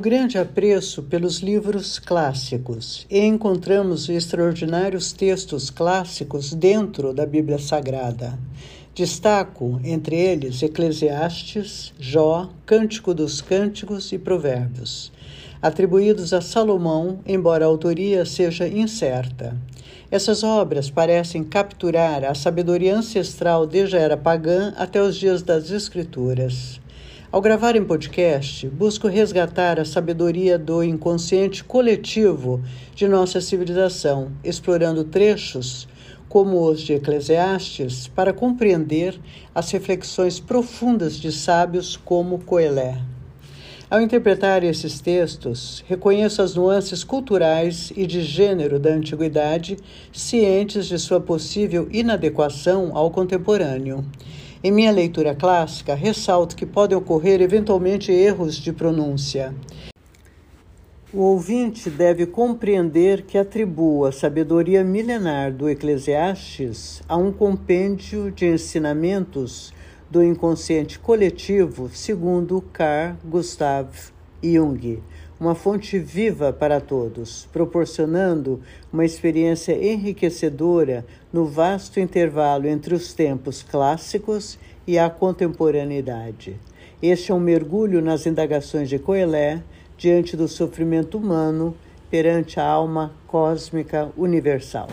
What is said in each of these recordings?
grande apreço pelos livros clássicos e encontramos extraordinários textos clássicos dentro da Bíblia Sagrada. Destaco entre eles Eclesiastes, Jó, Cântico dos Cânticos e Provérbios, atribuídos a Salomão, embora a autoria seja incerta. Essas obras parecem capturar a sabedoria ancestral desde a era pagã até os dias das Escrituras. Ao gravar em podcast, busco resgatar a sabedoria do inconsciente coletivo de nossa civilização, explorando trechos como os de Eclesiastes para compreender as reflexões profundas de sábios como Coelé. Ao interpretar esses textos, reconheço as nuances culturais e de gênero da antiguidade, cientes de sua possível inadequação ao contemporâneo. Em minha leitura clássica, ressalto que podem ocorrer eventualmente erros de pronúncia. O ouvinte deve compreender que atribuo a sabedoria milenar do Eclesiastes a um compêndio de ensinamentos do inconsciente coletivo, segundo Carl Gustav Jung, uma fonte viva para todos, proporcionando uma experiência enriquecedora no vasto intervalo entre os tempos clássicos e a contemporaneidade. Este é um mergulho nas indagações de Coelé diante do sofrimento humano perante a alma cósmica universal.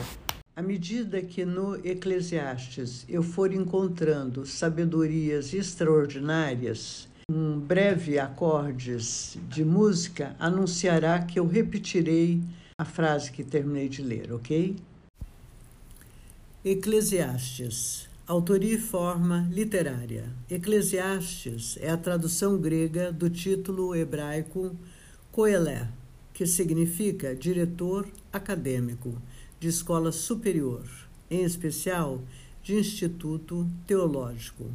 À medida que no Eclesiastes eu for encontrando sabedorias extraordinárias, um breve acordes de música anunciará que eu repetirei a frase que terminei de ler, ok? Eclesiastes. Autoria e forma literária. Eclesiastes é a tradução grega do título hebraico Coelé, que significa diretor acadêmico de escola superior, em especial de instituto teológico.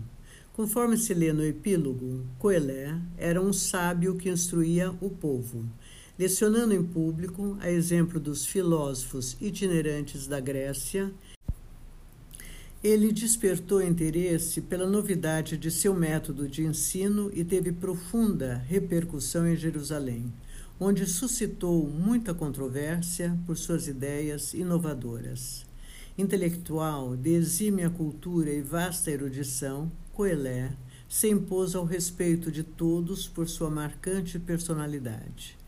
Conforme se lê no epílogo, Coelé era um sábio que instruía o povo, lecionando em público, a exemplo dos filósofos itinerantes da Grécia. Ele despertou interesse pela novidade de seu método de ensino e teve profunda repercussão em Jerusalém, onde suscitou muita controvérsia por suas ideias inovadoras. Intelectual de exímia cultura e vasta erudição, Coelé se impôs ao respeito de todos por sua marcante personalidade.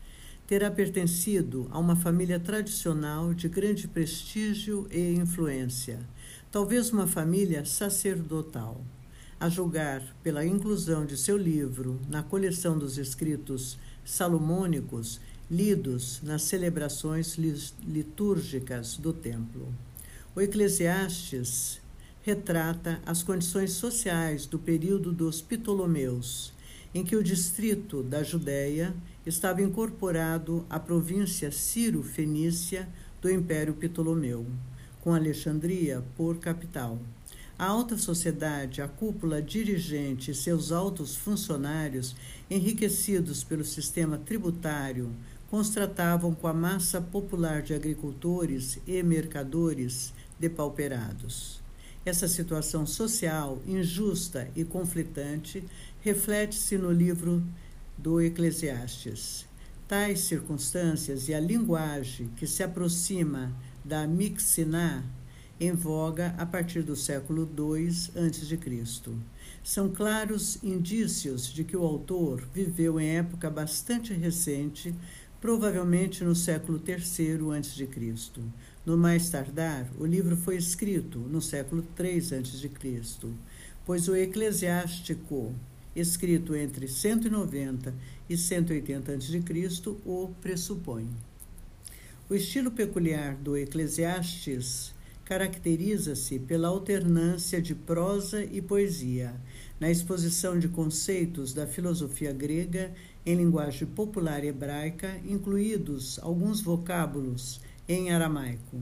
Terá pertencido a uma família tradicional de grande prestígio e influência, talvez uma família sacerdotal. A julgar pela inclusão de seu livro na coleção dos escritos salomônicos lidos nas celebrações litúrgicas do templo. O Eclesiastes retrata as condições sociais do período dos Ptolomeus, em que o distrito da Judéia estava incorporado à província Ciro-Fenícia do Império Ptolomeu, com Alexandria por capital. A alta sociedade, a cúpula dirigente e seus altos funcionários, enriquecidos pelo sistema tributário, constratavam com a massa popular de agricultores e mercadores depauperados. Essa situação social injusta e conflitante reflete-se no livro do Eclesiastes. Tais circunstâncias e a linguagem que se aproxima da Mixiná em voga a partir do século II a.C. São claros indícios de que o autor viveu em época bastante recente, provavelmente no século III a.C. No mais tardar, o livro foi escrito no século III a.C., pois o Eclesiástico, escrito entre 190 e 180 a.C., o pressupõe. O estilo peculiar do Eclesiastes caracteriza-se pela alternância de prosa e poesia, na exposição de conceitos da filosofia grega em linguagem popular hebraica, incluídos alguns vocábulos em aramaico.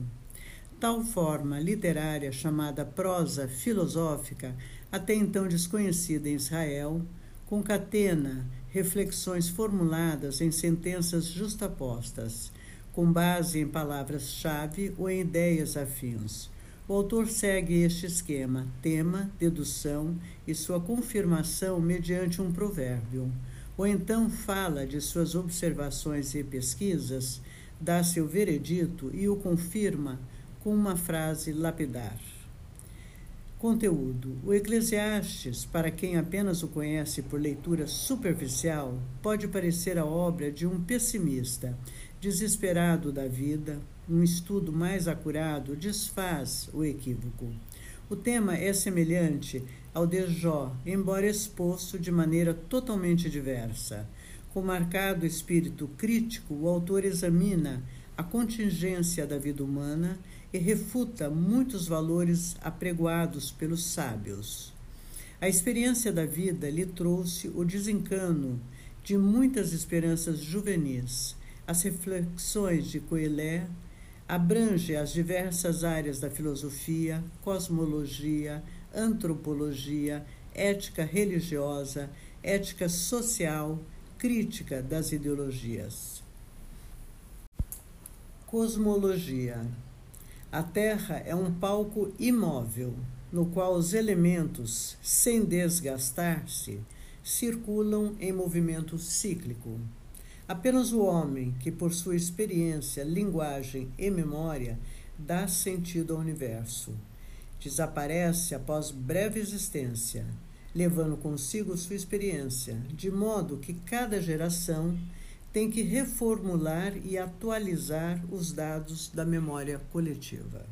Tal forma literária, chamada prosa filosófica, até então desconhecida em Israel, concatena reflexões formuladas em sentenças justapostas, com base em palavras-chave ou em ideias afins. O autor segue este esquema: tema, dedução e sua confirmação mediante um provérbio. ou então fala de suas observações e pesquisas, dá seu veredito e o confirma com uma frase lapidar. Conteúdo: O Eclesiastes, para quem apenas o conhece por leitura superficial, pode parecer a obra de um pessimista, desesperado da vida. Um estudo mais acurado desfaz o equívoco. O tema é semelhante ao de Jó, embora exposto de maneira totalmente diversa. Com marcado espírito crítico, o autor examina a contingência da vida humana e refuta muitos valores apregoados pelos sábios. A experiência da vida lhe trouxe o desencano de muitas esperanças juvenis. As reflexões de Coelé abrange as diversas áreas da filosofia, cosmologia, antropologia, ética religiosa, ética social, crítica das ideologias. Cosmologia a Terra é um palco imóvel, no qual os elementos, sem desgastar-se, circulam em movimento cíclico. Apenas o homem, que por sua experiência, linguagem e memória, dá sentido ao universo, desaparece após breve existência, levando consigo sua experiência, de modo que cada geração tem que reformular e atualizar os dados da memória coletiva.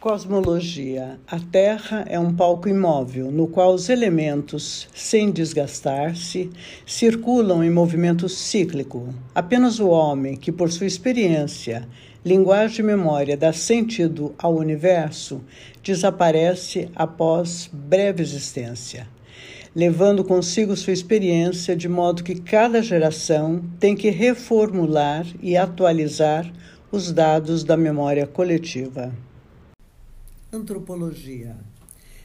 Cosmologia. A Terra é um palco imóvel no qual os elementos, sem desgastar-se, circulam em movimento cíclico. Apenas o homem, que por sua experiência, linguagem memória dá sentido ao universo, desaparece após breve existência levando consigo sua experiência, de modo que cada geração tem que reformular e atualizar os dados da memória coletiva. Antropologia.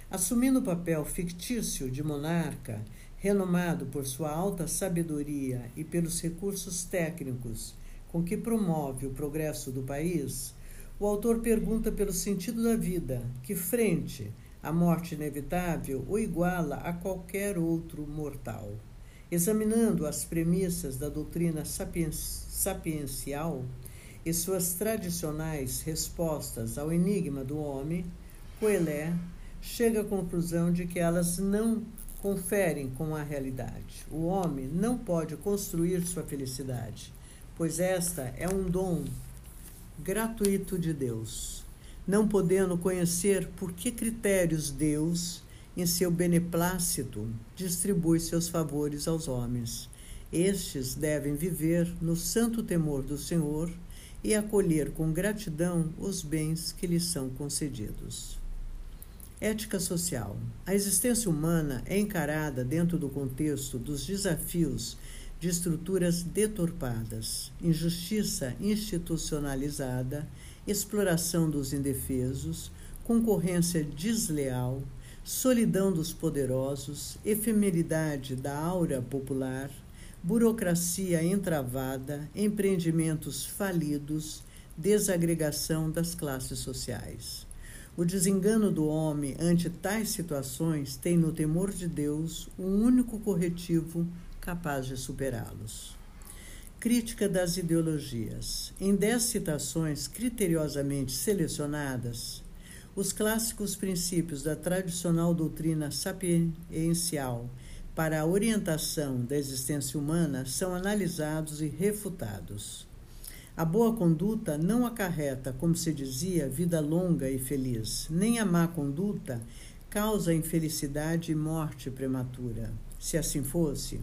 Assumindo o papel fictício de monarca, renomado por sua alta sabedoria e pelos recursos técnicos com que promove o progresso do país, o autor pergunta pelo sentido da vida, que frente a morte inevitável o iguala a qualquer outro mortal. Examinando as premissas da doutrina sapiencial e suas tradicionais respostas ao enigma do homem, Coelé chega à conclusão de que elas não conferem com a realidade. O homem não pode construir sua felicidade, pois esta é um dom gratuito de Deus não podendo conhecer por que critérios Deus, em seu beneplácito, distribui seus favores aos homens. Estes devem viver no santo temor do Senhor e acolher com gratidão os bens que lhes são concedidos. Ética social. A existência humana é encarada dentro do contexto dos desafios de estruturas deturpadas, injustiça institucionalizada exploração dos indefesos, concorrência desleal, solidão dos poderosos, efemeridade da aura popular, burocracia entravada, empreendimentos falidos, desagregação das classes sociais. O desengano do homem ante tais situações tem no temor de Deus um único corretivo capaz de superá-los. Crítica das ideologias. Em dez citações criteriosamente selecionadas, os clássicos princípios da tradicional doutrina sapiencial para a orientação da existência humana são analisados e refutados. A boa conduta não acarreta, como se dizia, vida longa e feliz, nem a má conduta causa infelicidade e morte prematura. Se assim fosse,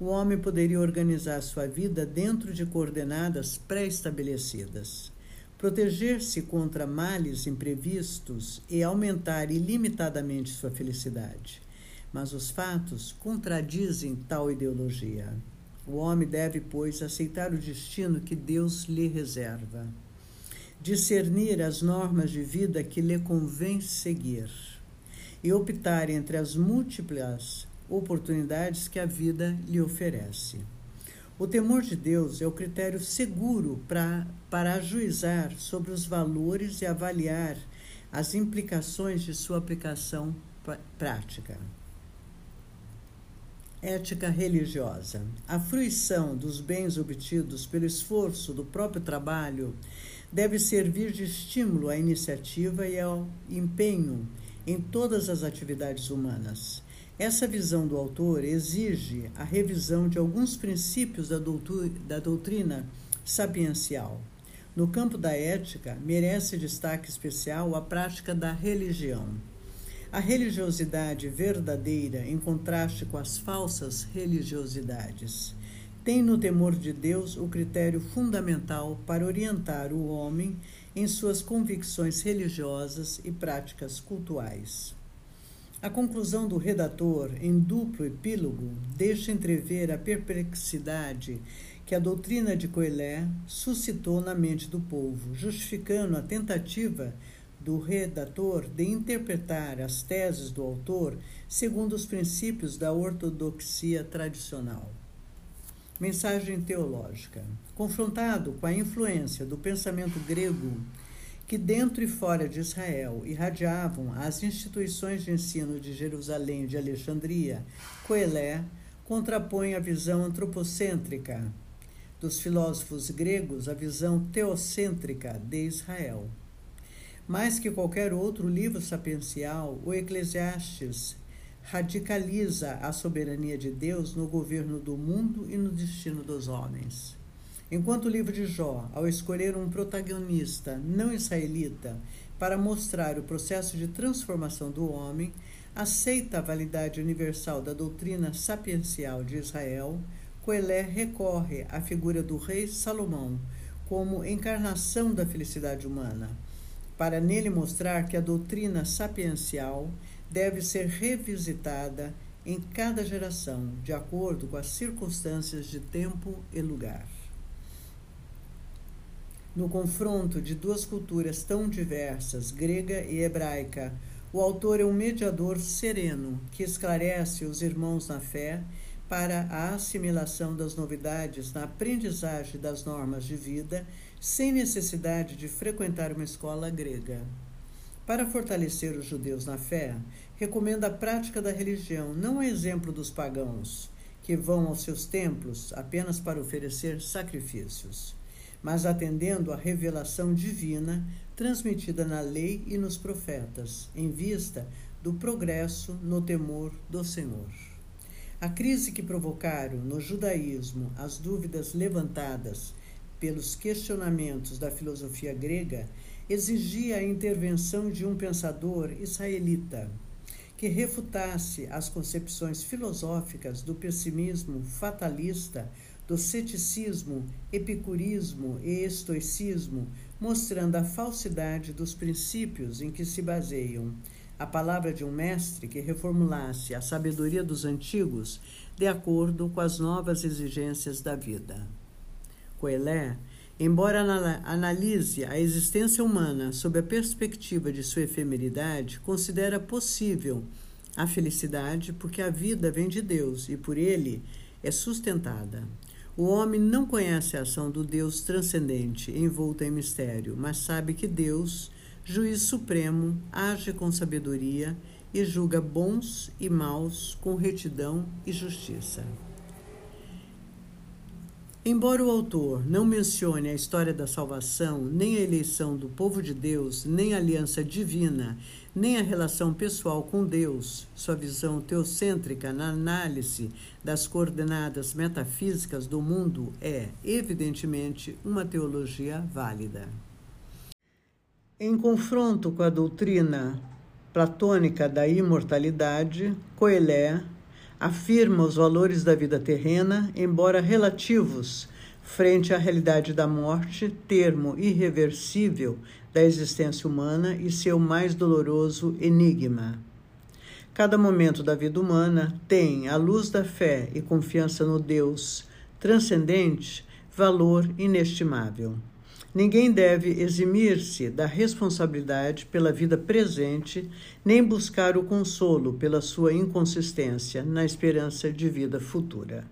o homem poderia organizar sua vida dentro de coordenadas pré-estabelecidas, proteger-se contra males imprevistos e aumentar ilimitadamente sua felicidade. Mas os fatos contradizem tal ideologia. O homem deve, pois, aceitar o destino que Deus lhe reserva, discernir as normas de vida que lhe convém seguir e optar entre as múltiplas oportunidades que a vida lhe oferece. O temor de Deus é o critério seguro pra, para ajuizar sobre os valores e avaliar as implicações de sua aplicação prática. Ética religiosa. A fruição dos bens obtidos pelo esforço do próprio trabalho deve servir de estímulo à iniciativa e ao empenho em todas as atividades humanas. Essa visão do autor exige a revisão de alguns princípios da, da doutrina sapiencial. No campo da ética, merece destaque especial a prática da religião. A religiosidade verdadeira, em contraste com as falsas religiosidades, tem no temor de Deus o critério fundamental para orientar o homem em suas convicções religiosas e práticas cultuais. A conclusão do redator, em duplo epílogo, deixa entrever a perplexidade que a doutrina de Coelé suscitou na mente do povo, justificando a tentativa do redator de interpretar as teses do autor segundo os princípios da ortodoxia tradicional. Mensagem teológica. Confrontado com a influência do pensamento grego que dentro e fora de Israel irradiavam as instituições de ensino de Jerusalém e de Alexandria, Coelé contrapõe a visão antropocêntrica dos filósofos gregos à visão teocêntrica de Israel. Mais que qualquer outro livro sapiencial, o Eclesiastes radicaliza a soberania de Deus no governo do mundo e no destino dos homens. Enquanto o livro de Jó, ao escolher um protagonista não israelita para mostrar o processo de transformação do homem, aceita a validade universal da doutrina sapiencial de Israel, Coelé recorre à figura do rei Salomão como encarnação da felicidade humana para nele mostrar que a doutrina sapiencial deve ser revisitada em cada geração, de acordo com as circunstâncias de tempo e lugar. No confronto de duas culturas tão diversas, grega e hebraica, o autor é um mediador sereno que esclarece os irmãos na fé para a assimilação das novidades na aprendizagem das normas de vida sem necessidade de frequentar uma escola grega. Para fortalecer os judeus na fé, recomenda a prática da religião, não a exemplo dos pagãos, que vão aos seus templos apenas para oferecer sacrifícios, mas atendendo à revelação divina transmitida na lei e nos profetas, em vista do progresso no temor do Senhor. A crise que provocaram no judaísmo as dúvidas levantadas pelos questionamentos da filosofia grega, exigia a intervenção de um pensador israelita que refutasse as concepções filosóficas do pessimismo fatalista, do ceticismo, epicurismo e estoicismo, mostrando a falsidade dos princípios em que se baseiam. A palavra de um mestre que reformulasse a sabedoria dos antigos de acordo com as novas exigências da vida. Coelé, embora analise a existência humana sob a perspectiva de sua efemeridade, considera possível a felicidade porque a vida vem de Deus e por ele é sustentada. O homem não conhece a ação do Deus transcendente, envolto em mistério, mas sabe que Deus, juiz supremo, age com sabedoria e julga bons e maus com retidão e justiça. Embora o autor não mencione a história da salvação, nem a eleição do povo de Deus, nem a aliança divina, nem a relação pessoal com Deus, sua visão teocêntrica na análise das coordenadas metafísicas do mundo é, evidentemente, uma teologia válida. Em confronto com a doutrina platônica da imortalidade, Coelé afirma os valores da vida terrena, embora relativos, frente à realidade da morte, termo irreversível da existência humana e seu mais doloroso enigma. Cada momento da vida humana tem, à luz da fé e confiança no Deus transcendente, valor inestimável. Ninguém deve eximir-se da responsabilidade pela vida presente, nem buscar o consolo pela sua inconsistência na esperança de vida futura.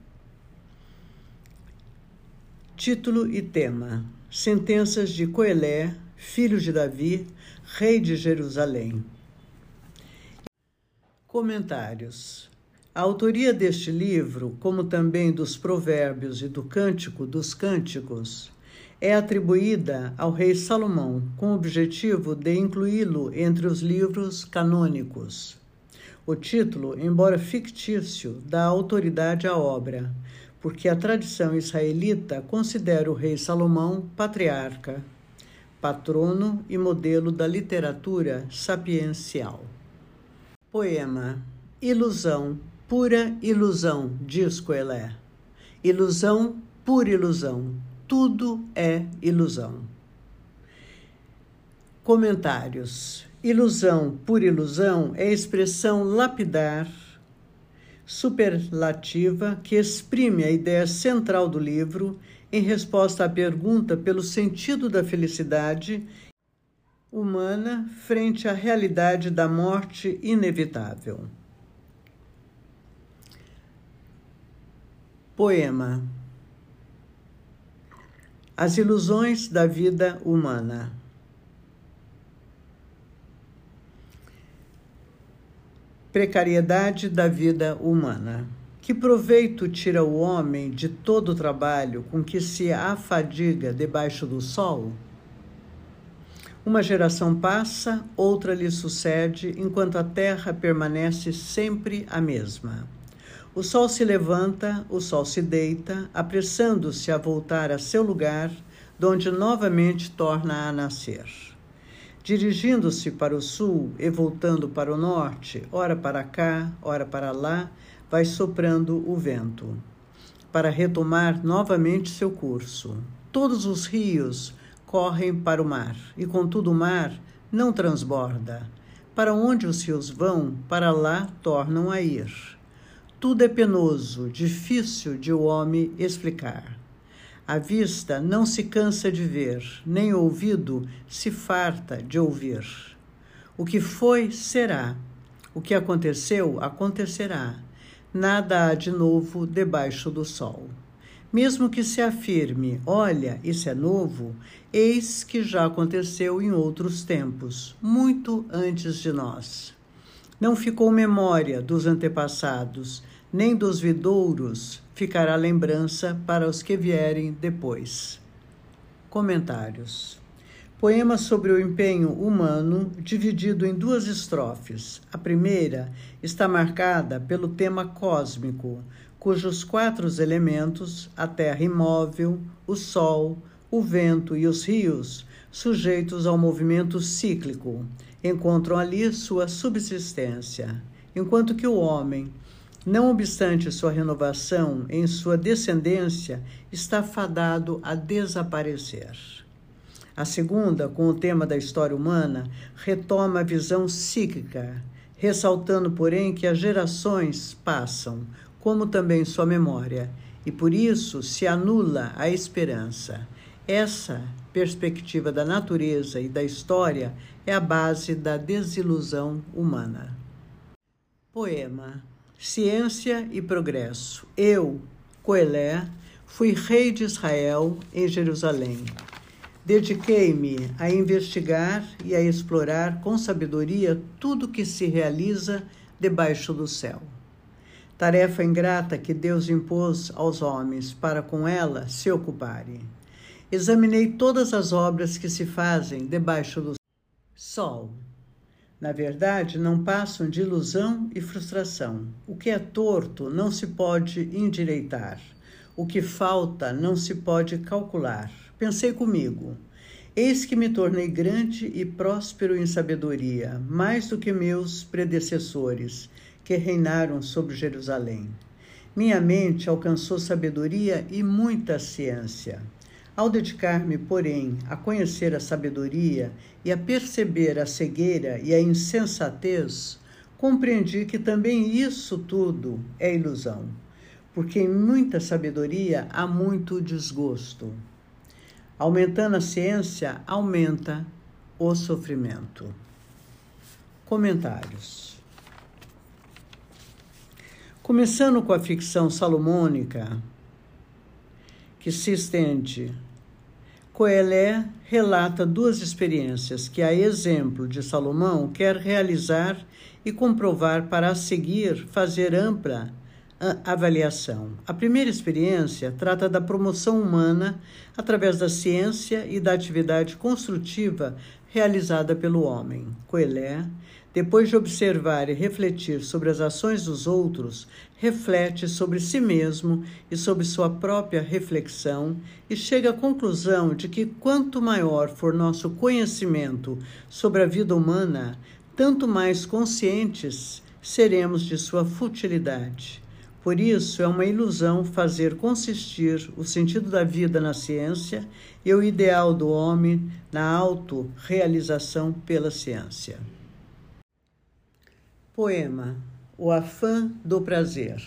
Título e tema: Sentenças de Coelé, filho de Davi, rei de Jerusalém. Comentários. A autoria deste livro, como também dos Provérbios e do Cântico dos Cânticos, é atribuída ao rei Salomão, com o objetivo de incluí-lo entre os livros canônicos. O título, embora fictício, dá autoridade à obra, porque a tradição israelita considera o rei Salomão patriarca, patrono e modelo da literatura sapiencial. Poema Ilusão, pura ilusão, diz Coelé. Ilusão, pura ilusão, tudo é ilusão. Comentários. Ilusão por ilusão é expressão lapidar, superlativa, que exprime a ideia central do livro em resposta à pergunta pelo sentido da felicidade humana frente à realidade da morte inevitável. Poema As ilusões da vida humana. Precariedade da vida humana. Que proveito tira o homem de todo o trabalho com que se afadiga debaixo do sol? Uma geração passa, outra lhe sucede, enquanto a terra permanece sempre a mesma. O sol se levanta, o sol se deita, apressando-se a voltar a seu lugar, donde novamente torna a nascer. Dirigindo-se para o sul e voltando para o norte, ora para cá, ora para lá, vai soprando o vento, para retomar novamente seu curso. Todos os rios correm para o mar, e contudo o mar não transborda. Para onde os rios vão, para lá tornam a ir. Tudo é penoso, difícil de o homem explicar. A vista não se cansa de ver, nem o ouvido se farta de ouvir. O que foi, será. O que aconteceu, acontecerá nada há de novo debaixo do sol. Mesmo que se afirme, olha, isso é novo, eis que já aconteceu em outros tempos, muito antes de nós. Não ficou memória dos antepassados, nem dos vidouros ficará lembrança para os que vierem depois. Comentários. Poema sobre o empenho humano, dividido em duas estrofes. A primeira está marcada pelo tema cósmico, cujos quatro elementos, a terra imóvel, o sol, o vento e os rios, sujeitos ao movimento cíclico, encontram ali sua subsistência, enquanto que o homem, não obstante sua renovação em sua descendência, está fadado a desaparecer. A segunda, com o tema da história humana, retoma a visão psíquica, ressaltando, porém, que as gerações passam, como também sua memória, e por isso se anula a esperança. Essa perspectiva da natureza e da história é a base da desilusão humana. Poema Ciência e Progresso. Eu, Coelé, fui rei de Israel em Jerusalém. Dediquei-me a investigar e a explorar com sabedoria tudo que se realiza debaixo do céu. Tarefa ingrata que Deus impôs aos homens para com ela se ocuparem. Examinei todas as obras que se fazem debaixo do sol. Na verdade, não passam de ilusão e frustração. O que é torto não se pode endireitar. O que falta não se pode calcular. Pensei comigo: Eis que me tornei grande e próspero em sabedoria, mais do que meus predecessores, que reinaram sobre Jerusalém. Minha mente alcançou sabedoria e muita ciência. Ao dedicar-me, porém, a conhecer a sabedoria e a perceber a cegueira e a insensatez, compreendi que também isso tudo é ilusão, porque em muita sabedoria há muito desgosto. Aumentando a ciência, aumenta o sofrimento. Comentários. Começando com a ficção salomônica, que se estende Coelé relata duas experiências que, a exemplo de Salomão, quer realizar e comprovar para a seguir fazer ampla avaliação. A primeira experiência trata da promoção humana através da ciência e da atividade construtiva realizada pelo homem. Coelé, depois de observar e refletir sobre as ações dos outros, reflete sobre si mesmo e sobre sua própria reflexão e chega à conclusão de que quanto maior for nosso conhecimento sobre a vida humana, tanto mais conscientes seremos de sua futilidade. Por isso, é uma ilusão fazer consistir o sentido da vida na ciência e o ideal do homem na autorrealização pela ciência. Poema O afã do prazer.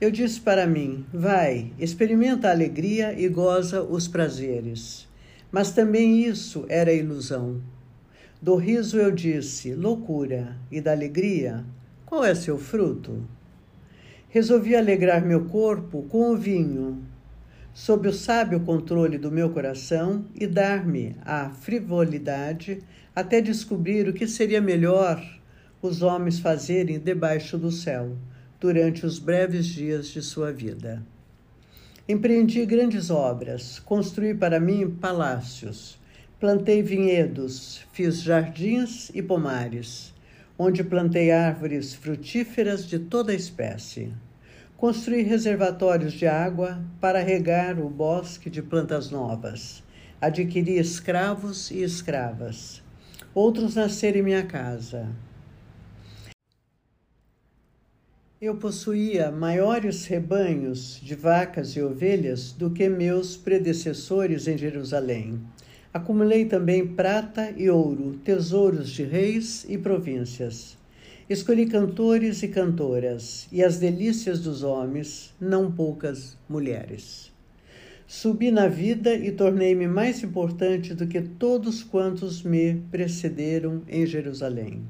Eu disse para mim: vai, experimenta a alegria e goza os prazeres. Mas também isso era ilusão. Do riso eu disse: loucura, e da alegria, qual é seu fruto? Resolvi alegrar meu corpo com o vinho, sob o sábio controle do meu coração e dar-me a frivolidade até descobrir o que seria melhor os homens fazerem debaixo do céu durante os breves dias de sua vida. Empreendi grandes obras, construí para mim palácios, plantei vinhedos, fiz jardins e pomares onde plantei árvores frutíferas de toda espécie. Construí reservatórios de água para regar o bosque de plantas novas. Adquiri escravos e escravas. Outros nasceram em minha casa. Eu possuía maiores rebanhos de vacas e ovelhas do que meus predecessores em Jerusalém. Acumulei também prata e ouro, tesouros de reis e províncias. Escolhi cantores e cantoras, e as delícias dos homens, não poucas mulheres. Subi na vida e tornei-me mais importante do que todos quantos me precederam em Jerusalém.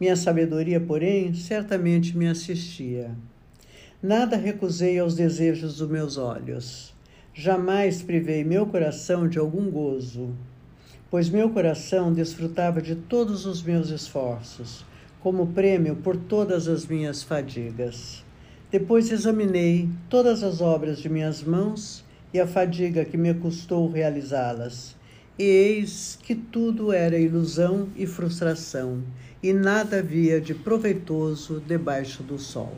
Minha sabedoria, porém, certamente me assistia. Nada recusei aos desejos dos meus olhos Jamais privei meu coração de algum gozo, pois meu coração desfrutava de todos os meus esforços, como prêmio por todas as minhas fadigas. Depois examinei todas as obras de minhas mãos e a fadiga que me custou realizá-las. E eis que tudo era ilusão e frustração, e nada havia de proveitoso debaixo do sol.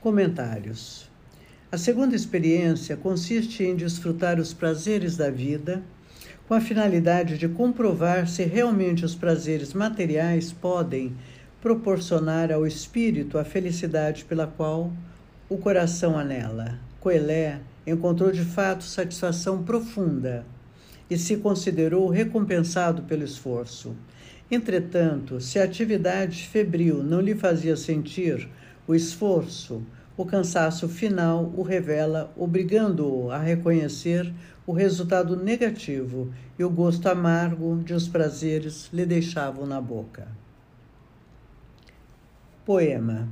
Comentários. A segunda experiência consiste em desfrutar os prazeres da vida, com a finalidade de comprovar se realmente os prazeres materiais podem proporcionar ao espírito a felicidade pela qual o coração anela. Coelé encontrou de fato satisfação profunda e se considerou recompensado pelo esforço. Entretanto, se a atividade febril não lhe fazia sentir o esforço, o cansaço final o revela, obrigando-o a reconhecer o resultado negativo e o gosto amargo de os prazeres lhe deixavam na boca. Poema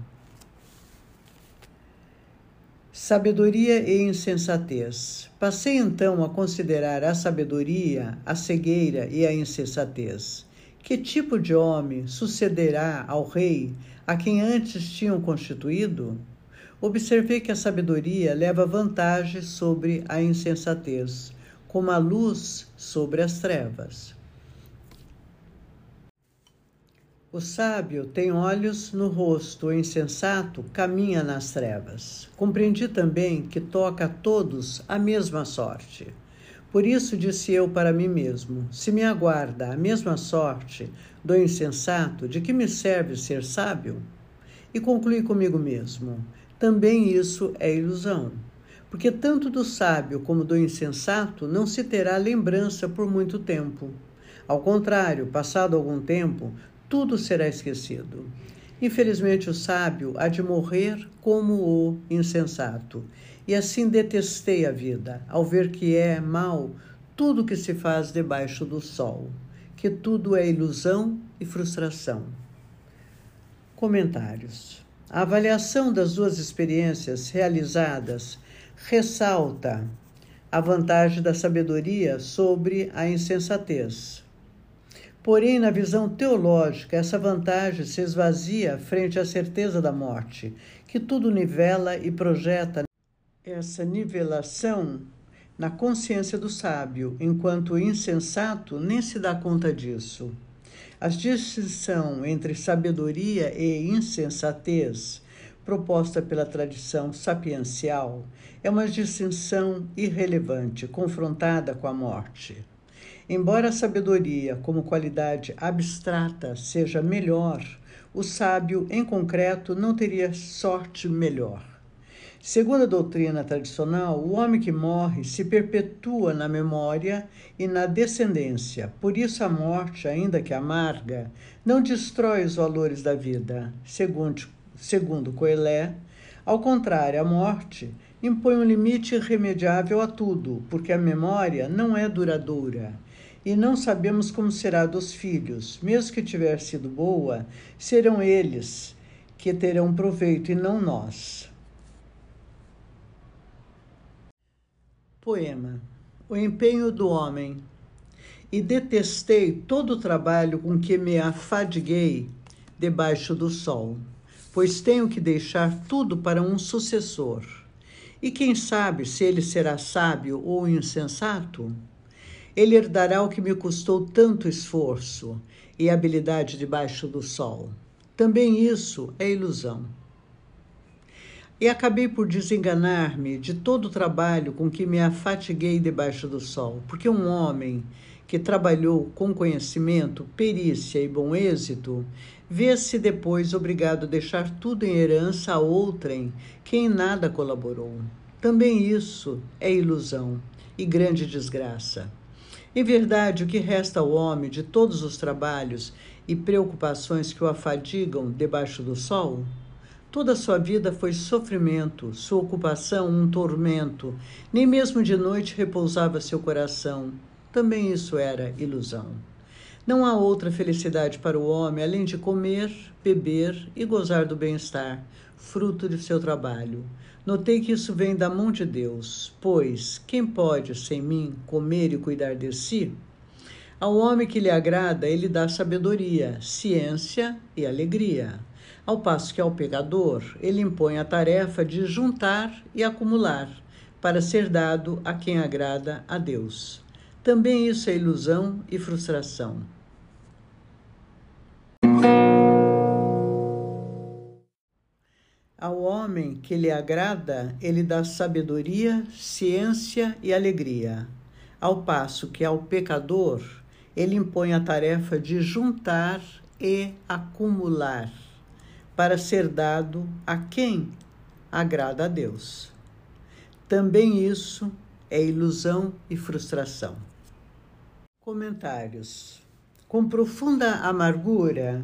Sabedoria e insensatez. Passei então a considerar a sabedoria, a cegueira e a insensatez. Que tipo de homem sucederá ao rei a quem antes tinham constituído? Observei que a sabedoria leva vantagem sobre a insensatez, como a luz sobre as trevas. O sábio tem olhos no rosto, o insensato caminha nas trevas. Compreendi também que toca a todos a mesma sorte. Por isso disse eu para mim mesmo: se me aguarda a mesma sorte do insensato, de que me serve ser sábio? E concluí comigo mesmo: também isso é ilusão, porque tanto do sábio como do insensato não se terá lembrança por muito tempo. Ao contrário, passado algum tempo, tudo será esquecido. Infelizmente, o sábio há de morrer como o insensato. E assim detestei a vida, ao ver que é mal tudo que se faz debaixo do sol, que tudo é ilusão e frustração. Comentários. A avaliação das duas experiências realizadas ressalta a vantagem da sabedoria sobre a insensatez. Porém, na visão teológica, essa vantagem se esvazia frente à certeza da morte, que tudo nivela e projeta essa nivelação na consciência do sábio, enquanto o insensato nem se dá conta disso. A distinção entre sabedoria e insensatez, proposta pela tradição sapiencial, é uma distinção irrelevante, confrontada com a morte. Embora a sabedoria, como qualidade abstrata, seja melhor, o sábio, em concreto, não teria sorte melhor. Segundo a doutrina tradicional, o homem que morre se perpetua na memória e na descendência. Por isso, a morte, ainda que amarga, não destrói os valores da vida. Segundo, segundo Coelé, ao contrário, a morte impõe um limite irremediável a tudo, porque a memória não é duradoura e não sabemos como será dos filhos. Mesmo que tiver sido boa, serão eles que terão proveito e não nós. Poema: O empenho do homem. E detestei todo o trabalho com que me afadiguei debaixo do sol, pois tenho que deixar tudo para um sucessor. E quem sabe se ele será sábio ou insensato? Ele herdará o que me custou tanto esforço e habilidade debaixo do sol. Também isso é ilusão. E acabei por desenganar-me de todo o trabalho com que me afatiguei debaixo do sol, porque um homem que trabalhou com conhecimento, perícia e bom êxito, vê-se depois obrigado a deixar tudo em herança a outrem que em nada colaborou. Também isso é ilusão e grande desgraça. Em verdade, o que resta ao homem de todos os trabalhos e preocupações que o afadigam debaixo do sol? Toda sua vida foi sofrimento, sua ocupação um tormento. Nem mesmo de noite repousava seu coração. Também isso era ilusão. Não há outra felicidade para o homem além de comer, beber e gozar do bem-estar, fruto de seu trabalho. Notei que isso vem da mão de Deus, pois quem pode, sem mim, comer e cuidar de si? Ao homem que lhe agrada, ele dá sabedoria, ciência e alegria. Ao passo que ao pecador, ele impõe a tarefa de juntar e acumular, para ser dado a quem agrada a Deus. Também isso é ilusão e frustração. Ao homem que lhe agrada, ele dá sabedoria, ciência e alegria, ao passo que ao pecador, ele impõe a tarefa de juntar e acumular, para ser dado a quem agrada a Deus. Também isso é ilusão e frustração. Comentários. Com profunda amargura,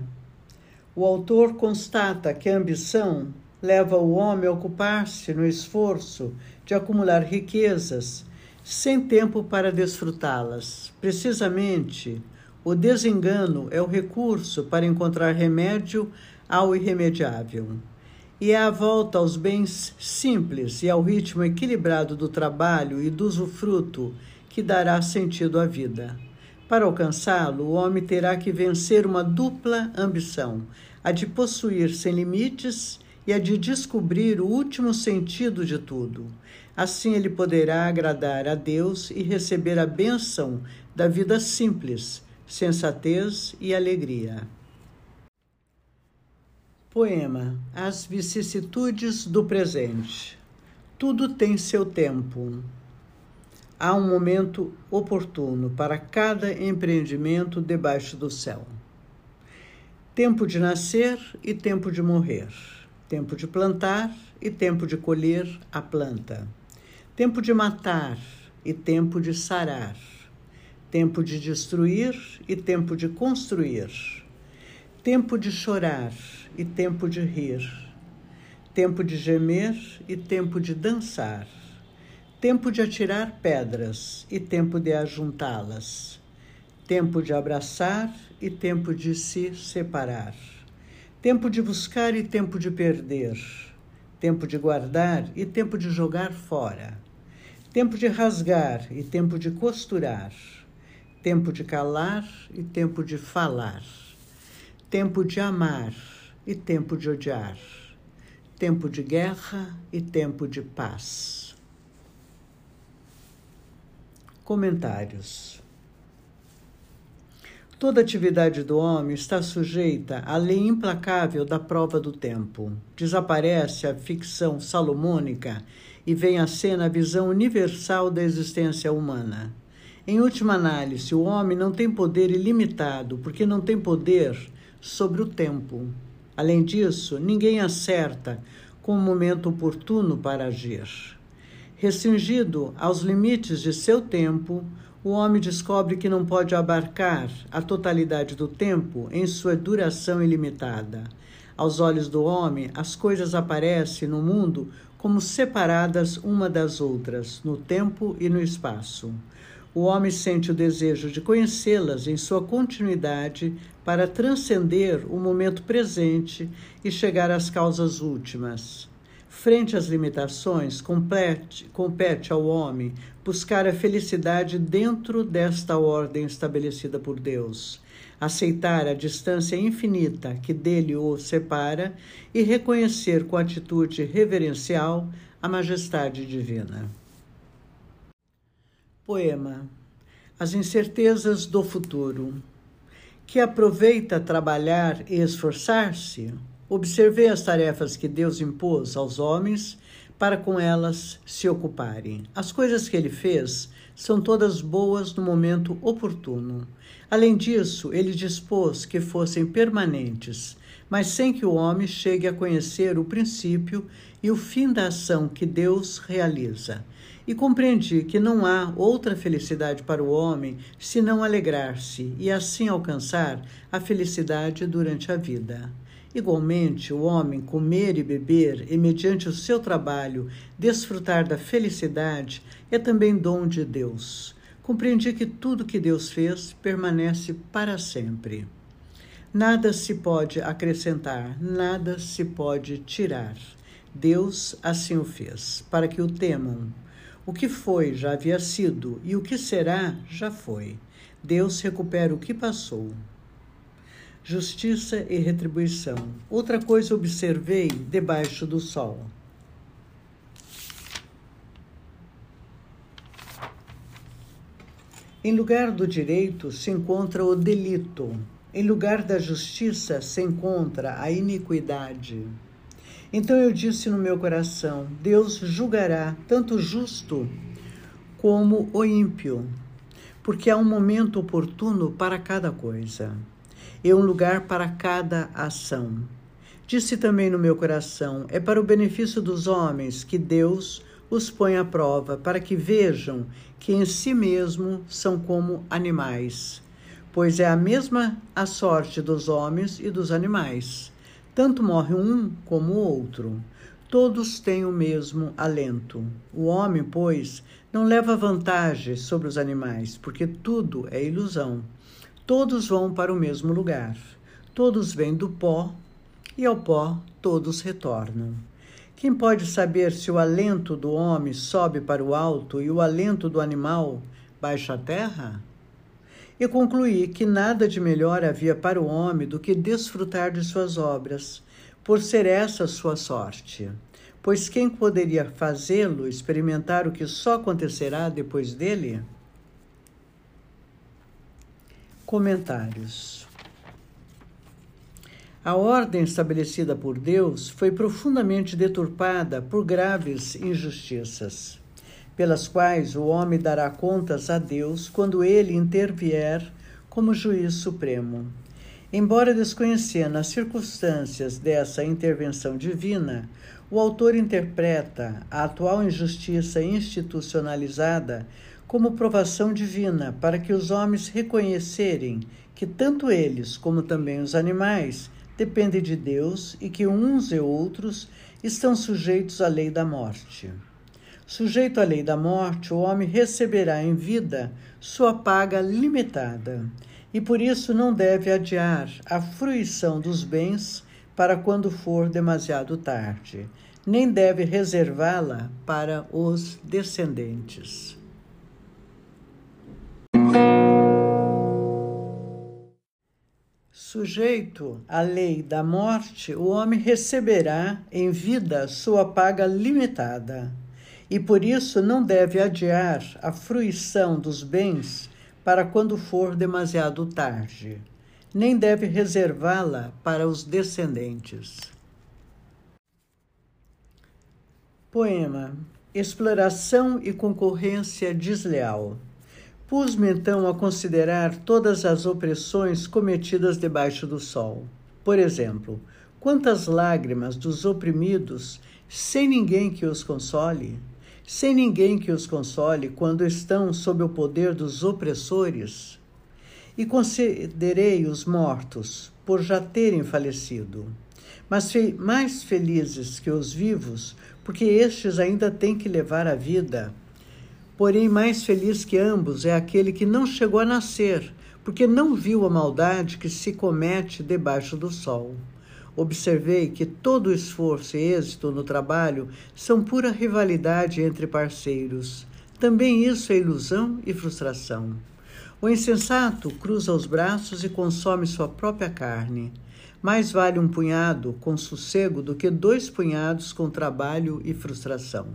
o autor constata que a ambição leva o homem a ocupar-se no esforço de acumular riquezas sem tempo para desfrutá-las. Precisamente, o desengano é o recurso para encontrar remédio ao irremediável. E é a volta aos bens simples e ao ritmo equilibrado do trabalho e do usufruto que dará sentido à vida. Para alcançá-lo, o homem terá que vencer uma dupla ambição: a de possuir sem limites e a de descobrir o último sentido de tudo. Assim ele poderá agradar a Deus e receber a bênção da vida simples, sensatez e alegria. Poema As vicissitudes do presente. Tudo tem seu tempo. Há um momento oportuno para cada empreendimento debaixo do céu. Tempo de nascer e tempo de morrer tempo de plantar e tempo de colher a planta, tempo de matar e tempo de sarar, tempo de destruir e tempo de construir, tempo de chorar e tempo de rir, tempo de gemer e tempo de dançar, tempo de atirar pedras e tempo de ajuntá-las, tempo de abraçar e tempo de se separar Tempo de buscar e tempo de perder. Tempo de guardar e tempo de jogar fora. tempo de rasgar e tempo de costurar, tempo de calar e tempo de falar, tempo de amar e tempo de odiar, tempo de guerra e tempo de paz. Comentários. Toda atividade do homem está sujeita à lei implacável da prova do tempo. Desaparece a ficção salomônica e vem à cena a visão universal da existência humana. Em última análise, o homem não tem poder ilimitado, porque não tem poder sobre o tempo. Além disso, ninguém acerta com o momento oportuno para agir. Restringido aos limites de seu tempo, o homem descobre que não pode abarcar a totalidade do tempo em sua duração ilimitada. Aos olhos do homem, as coisas aparecem no mundo como separadas uma das outras, no tempo e no espaço. O homem sente o desejo de conhecê-las em sua continuidade para transcender o momento presente e chegar às causas últimas. Frente às limitações, compete, compete ao homem buscar a felicidade dentro desta ordem estabelecida por Deus, aceitar a distância infinita que dele o separa e reconhecer com atitude reverencial a majestade divina. Poema As incertezas do futuro. Que aproveita trabalhar e esforçar-se, observei as tarefas que Deus impôs aos homens para com elas se ocuparem. As coisas que ele fez são todas boas no momento oportuno. Além disso, ele dispôs que fossem permanentes, mas sem que o homem chegue a conhecer o princípio e o fim da ação que Deus realiza. E compreendi que não há outra felicidade para o homem senão alegrar-se e assim alcançar a felicidade durante a vida. Igualmente, o homem comer e beber e, mediante o seu trabalho, desfrutar da felicidade é também dom de Deus. Compreendi que tudo que Deus fez permanece para sempre. Nada se pode acrescentar, nada se pode tirar. Deus assim o fez, para que o temam. O que foi já havia sido, e o que será já foi. Deus recupera o que passou justiça e retribuição. Outra coisa observei debaixo do sol. Em lugar do direito se encontra o delito. Em lugar da justiça se encontra a iniquidade. Então eu disse no meu coração: Deus julgará tanto o justo como o ímpio, porque há um momento oportuno para cada coisa e um lugar para cada ação. Disse também no meu coração: é para o benefício dos homens que Deus os põe à prova, para que vejam que em si mesmo são como animais, pois é a mesma a sorte dos homens e dos animais. Tanto morre um como o outro. Todos têm o mesmo alento. O homem, pois, não leva vantagem sobre os animais, porque tudo é ilusão. Todos vão para o mesmo lugar. Todos vêm do pó e ao pó todos retornam. Quem pode saber se o alento do homem sobe para o alto e o alento do animal baixa à terra? E concluí que nada de melhor havia para o homem do que desfrutar de suas obras, por ser essa sua sorte. Pois quem poderia fazê-lo experimentar o que só acontecerá depois dele? Comentários. A ordem estabelecida por Deus foi profundamente deturpada por graves injustiças, pelas quais o homem dará contas a Deus quando ele intervier como juiz supremo. Embora desconhecendo as circunstâncias dessa intervenção divina, o autor interpreta a atual injustiça institucionalizada como provação divina, para que os homens reconhecerem que tanto eles como também os animais dependem de Deus e que uns e outros estão sujeitos à lei da morte. Sujeito à lei da morte, o homem receberá em vida sua paga limitada e por isso não deve adiar a fruição dos bens para quando for demasiado tarde. nem deve reservá-la para os descendentes. Sujeito à lei da morte, o homem receberá em vida sua paga limitada, e por isso não deve adiar a fruição dos bens para quando for demasiado tarde, nem deve reservá-la para os descendentes. Poema Exploração e concorrência desleal. Pus-me então a considerar todas as opressões cometidas debaixo do sol. Por exemplo, quantas lágrimas dos oprimidos, sem ninguém que os console, sem ninguém que os console quando estão sob o poder dos opressores. E considerei os mortos por já terem falecido, mas mais felizes que os vivos, porque estes ainda têm que levar a vida Porém, mais feliz que ambos é aquele que não chegou a nascer, porque não viu a maldade que se comete debaixo do sol. Observei que todo esforço e êxito no trabalho são pura rivalidade entre parceiros. Também isso é ilusão e frustração. O insensato cruza os braços e consome sua própria carne. Mais vale um punhado com sossego do que dois punhados com trabalho e frustração.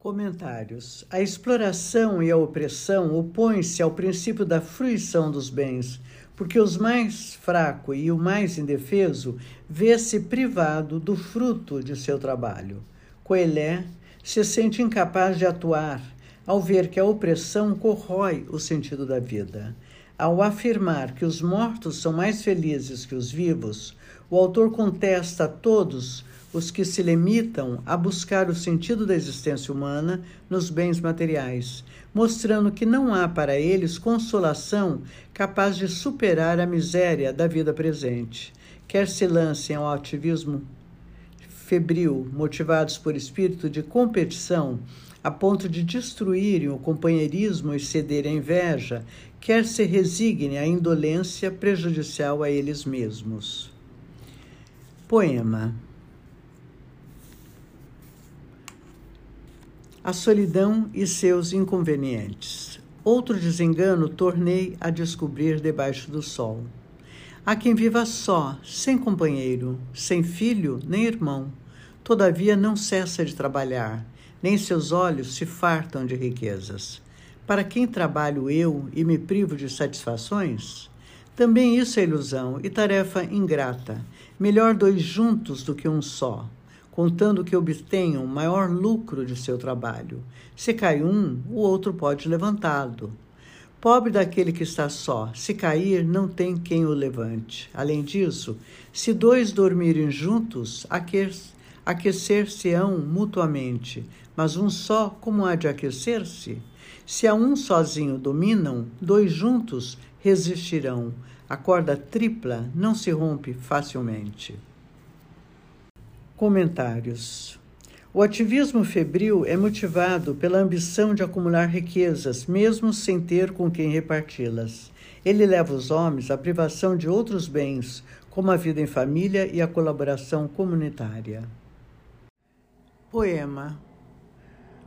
Comentários. A exploração e a opressão opõem-se ao princípio da fruição dos bens, porque os mais fraco e o mais indefeso vê-se privado do fruto de seu trabalho. Coelé se sente incapaz de atuar ao ver que a opressão corrói o sentido da vida. Ao afirmar que os mortos são mais felizes que os vivos, o autor contesta a todos os que se limitam a buscar o sentido da existência humana nos bens materiais, mostrando que não há para eles consolação capaz de superar a miséria da vida presente. Quer se lancem ao ativismo febril, motivados por espírito de competição, a ponto de destruírem o companheirismo e cederem à inveja, quer se resignem à indolência prejudicial a eles mesmos. Poema a solidão e seus inconvenientes. Outro desengano tornei a descobrir debaixo do sol. Há quem viva só, sem companheiro, sem filho nem irmão. Todavia não cessa de trabalhar, nem seus olhos se fartam de riquezas. Para quem trabalho eu e me privo de satisfações? Também isso é ilusão e tarefa ingrata. Melhor dois juntos do que um só contando que obtenham maior lucro de seu trabalho. Se cai um, o outro pode levantá-lo. Pobre daquele que está só, se cair, não tem quem o levante. Além disso, se dois dormirem juntos, aquecer-se-ão mutuamente, mas um só, como há de aquecer-se? Se a um sozinho dominam, dois juntos resistirão. A corda tripla não se rompe facilmente. Comentários. O ativismo febril é motivado pela ambição de acumular riquezas, mesmo sem ter com quem reparti-las. Ele leva os homens à privação de outros bens, como a vida em família e a colaboração comunitária. Poema: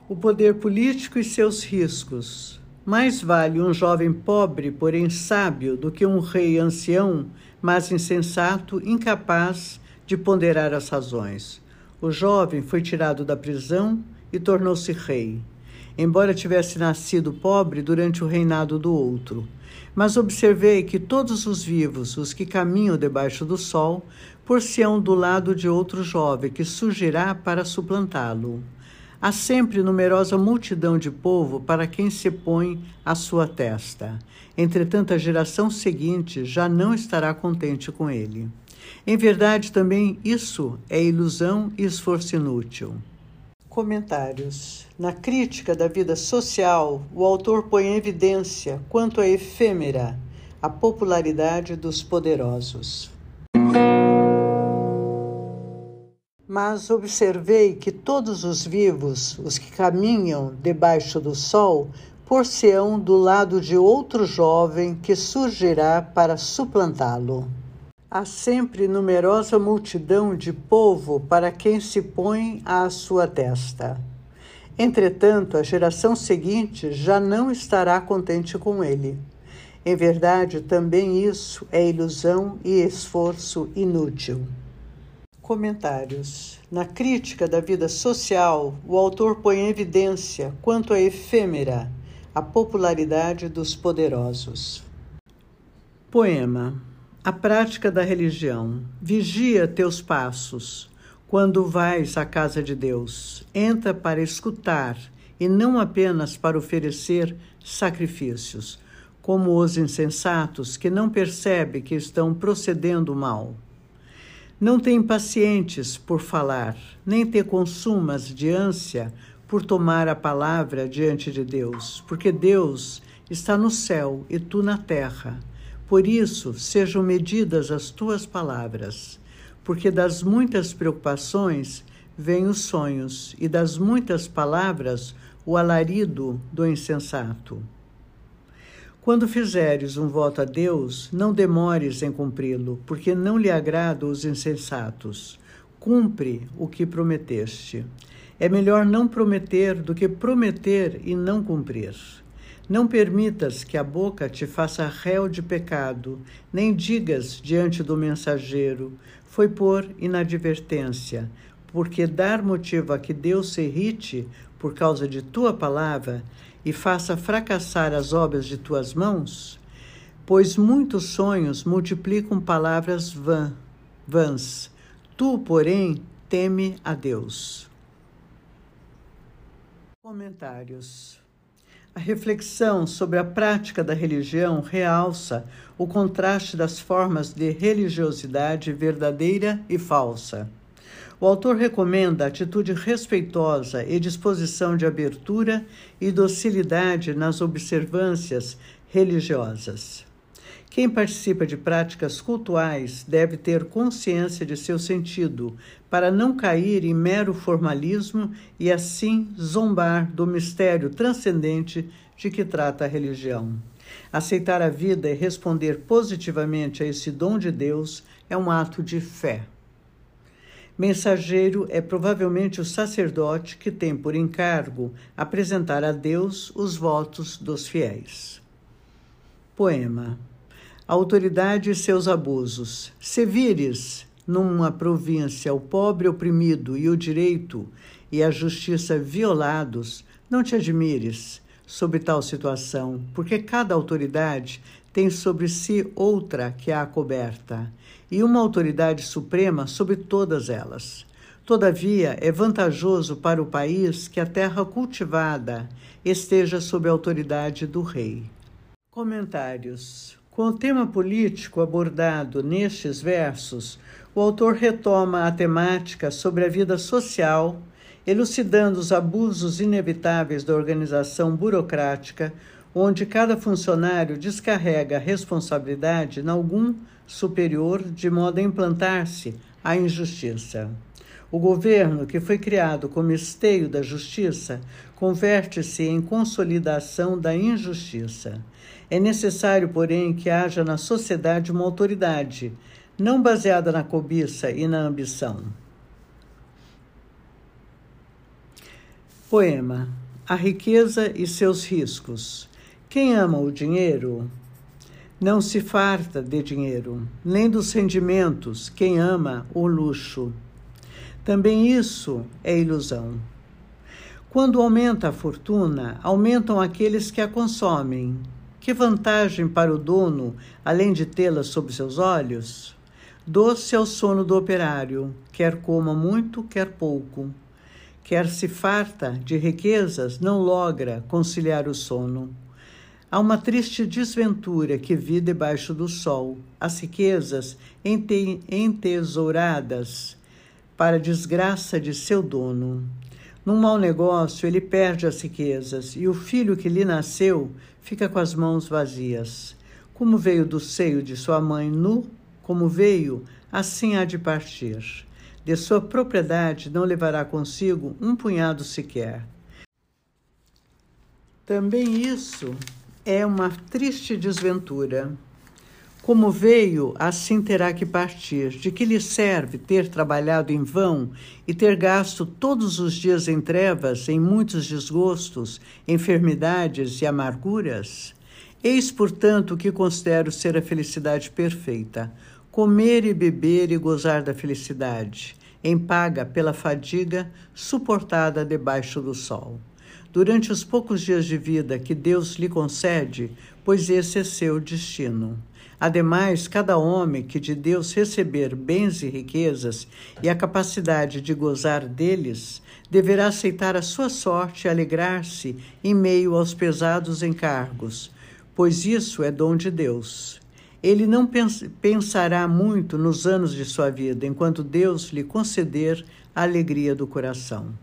O poder político e seus riscos. Mais vale um jovem pobre, porém sábio, do que um rei ancião, mas insensato, incapaz de ponderar as razões. O jovem foi tirado da prisão e tornou-se rei, embora tivesse nascido pobre durante o reinado do outro. Mas observei que todos os vivos, os que caminham debaixo do sol, por-se-ão do lado de outro jovem que surgirá para suplantá-lo. Há sempre numerosa multidão de povo para quem se põe à sua testa. Entretanto, a geração seguinte já não estará contente com ele. Em verdade, também isso é ilusão e esforço inútil. Comentários. Na crítica da vida social, o autor põe em evidência quanto é efêmera a popularidade dos poderosos. Mas observei que todos os vivos, os que caminham debaixo do sol, por-se-ão do lado de outro jovem que surgirá para suplantá-lo. Há sempre numerosa multidão de povo para quem se põe à sua testa. Entretanto, a geração seguinte já não estará contente com ele. Em verdade, também isso é ilusão e esforço inútil. Comentários. Na crítica da vida social, o autor põe em evidência quanto é efêmera a popularidade dos poderosos. Poema. A prática da religião. Vigia teus passos. Quando vais à casa de Deus, entra para escutar e não apenas para oferecer sacrifícios, como os insensatos que não percebem que estão procedendo mal. Não te impacientes por falar, nem te consumas de ânsia por tomar a palavra diante de Deus, porque Deus está no céu e tu na terra. Por isso, sejam medidas as tuas palavras, porque das muitas preocupações vêm os sonhos, e das muitas palavras o alarido do insensato. Quando fizeres um voto a Deus, não demores em cumpri-lo, porque não lhe agradam os insensatos. Cumpre o que prometeste. É melhor não prometer do que prometer e não cumprir. Não permitas que a boca te faça réu de pecado, nem digas diante do mensageiro: foi por inadvertência, porque dar motivo a que Deus se irrite por causa de tua palavra e faça fracassar as obras de tuas mãos? Pois muitos sonhos multiplicam palavras vã, vãs. Tu, porém, teme a Deus. Comentários. A reflexão sobre a prática da religião realça o contraste das formas de religiosidade verdadeira e falsa. O autor recomenda atitude respeitosa e disposição de abertura e docilidade nas observâncias religiosas. Quem participa de práticas cultuais deve ter consciência de seu sentido, para não cair em mero formalismo e assim zombar do mistério transcendente de que trata a religião. Aceitar a vida e responder positivamente a esse dom de Deus é um ato de fé. Mensageiro é provavelmente o sacerdote que tem por encargo apresentar a Deus os votos dos fiéis. Poema autoridade e seus abusos. Se vires numa província o pobre oprimido e o direito e a justiça violados, não te admires sobre tal situação, porque cada autoridade tem sobre si outra que a coberta, e uma autoridade suprema sobre todas elas. Todavia, é vantajoso para o país que a terra cultivada esteja sob a autoridade do rei. Comentários. Com o tema político abordado nestes versos, o autor retoma a temática sobre a vida social, elucidando os abusos inevitáveis da organização burocrática, onde cada funcionário descarrega a responsabilidade em algum superior de modo a implantar-se a injustiça. O governo, que foi criado como esteio da justiça, converte-se em consolidação da injustiça. É necessário, porém, que haja na sociedade uma autoridade, não baseada na cobiça e na ambição. Poema: A riqueza e seus riscos. Quem ama o dinheiro não se farta de dinheiro, nem dos rendimentos, quem ama o luxo. Também isso é ilusão. Quando aumenta a fortuna, aumentam aqueles que a consomem, que vantagem para o dono, além de tê-la sob seus olhos? Doce é o sono do operário, quer coma muito, quer pouco. Quer se farta de riquezas, não logra conciliar o sono. Há uma triste desventura que vi debaixo do sol, as riquezas entesouradas para a desgraça de seu dono. Num mau negócio, ele perde as riquezas e o filho que lhe nasceu fica com as mãos vazias. Como veio do seio de sua mãe nu, como veio, assim há de partir. De sua propriedade não levará consigo um punhado sequer. Também isso é uma triste desventura. Como veio, assim terá que partir. De que lhe serve ter trabalhado em vão e ter gasto todos os dias em trevas, em muitos desgostos, enfermidades e amarguras? Eis, portanto, o que considero ser a felicidade perfeita: comer e beber e gozar da felicidade, em paga pela fadiga suportada debaixo do sol. Durante os poucos dias de vida que Deus lhe concede, pois esse é seu destino. Ademais, cada homem que de Deus receber bens e riquezas e a capacidade de gozar deles, deverá aceitar a sua sorte e alegrar-se em meio aos pesados encargos, pois isso é dom de Deus. Ele não pens pensará muito nos anos de sua vida, enquanto Deus lhe conceder a alegria do coração.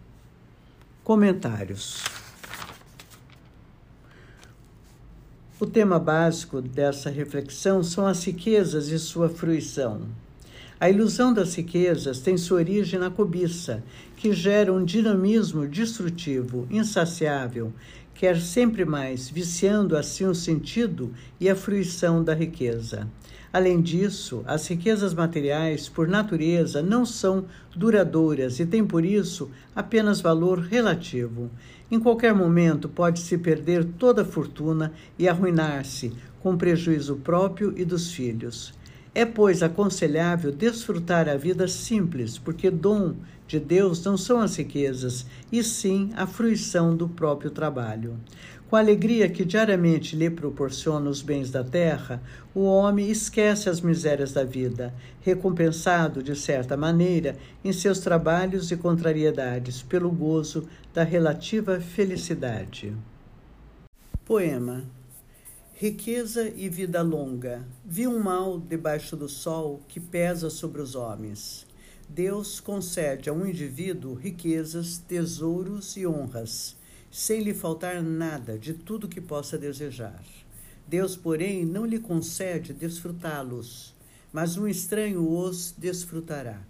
Comentários. O tema básico dessa reflexão são as riquezas e sua fruição. A ilusão das riquezas tem sua origem na cobiça, que gera um dinamismo destrutivo, insaciável, quer sempre mais, viciando assim o sentido e a fruição da riqueza. Além disso, as riquezas materiais, por natureza, não são duradouras e têm, por isso, apenas valor relativo. Em qualquer momento pode-se perder toda a fortuna e arruinar-se, com prejuízo próprio e dos filhos. É, pois, aconselhável desfrutar a vida simples, porque dom de Deus não são as riquezas, e sim a fruição do próprio trabalho. Com a alegria que diariamente lhe proporciona os bens da terra, o homem esquece as misérias da vida, recompensado, de certa maneira, em seus trabalhos e contrariedades, pelo gozo da relativa felicidade. Poema Riqueza e vida longa. Vi um mal debaixo do sol que pesa sobre os homens. Deus concede a um indivíduo riquezas, tesouros e honras sem lhe faltar nada de tudo que possa desejar. Deus, porém, não lhe concede desfrutá-los, mas um estranho os desfrutará.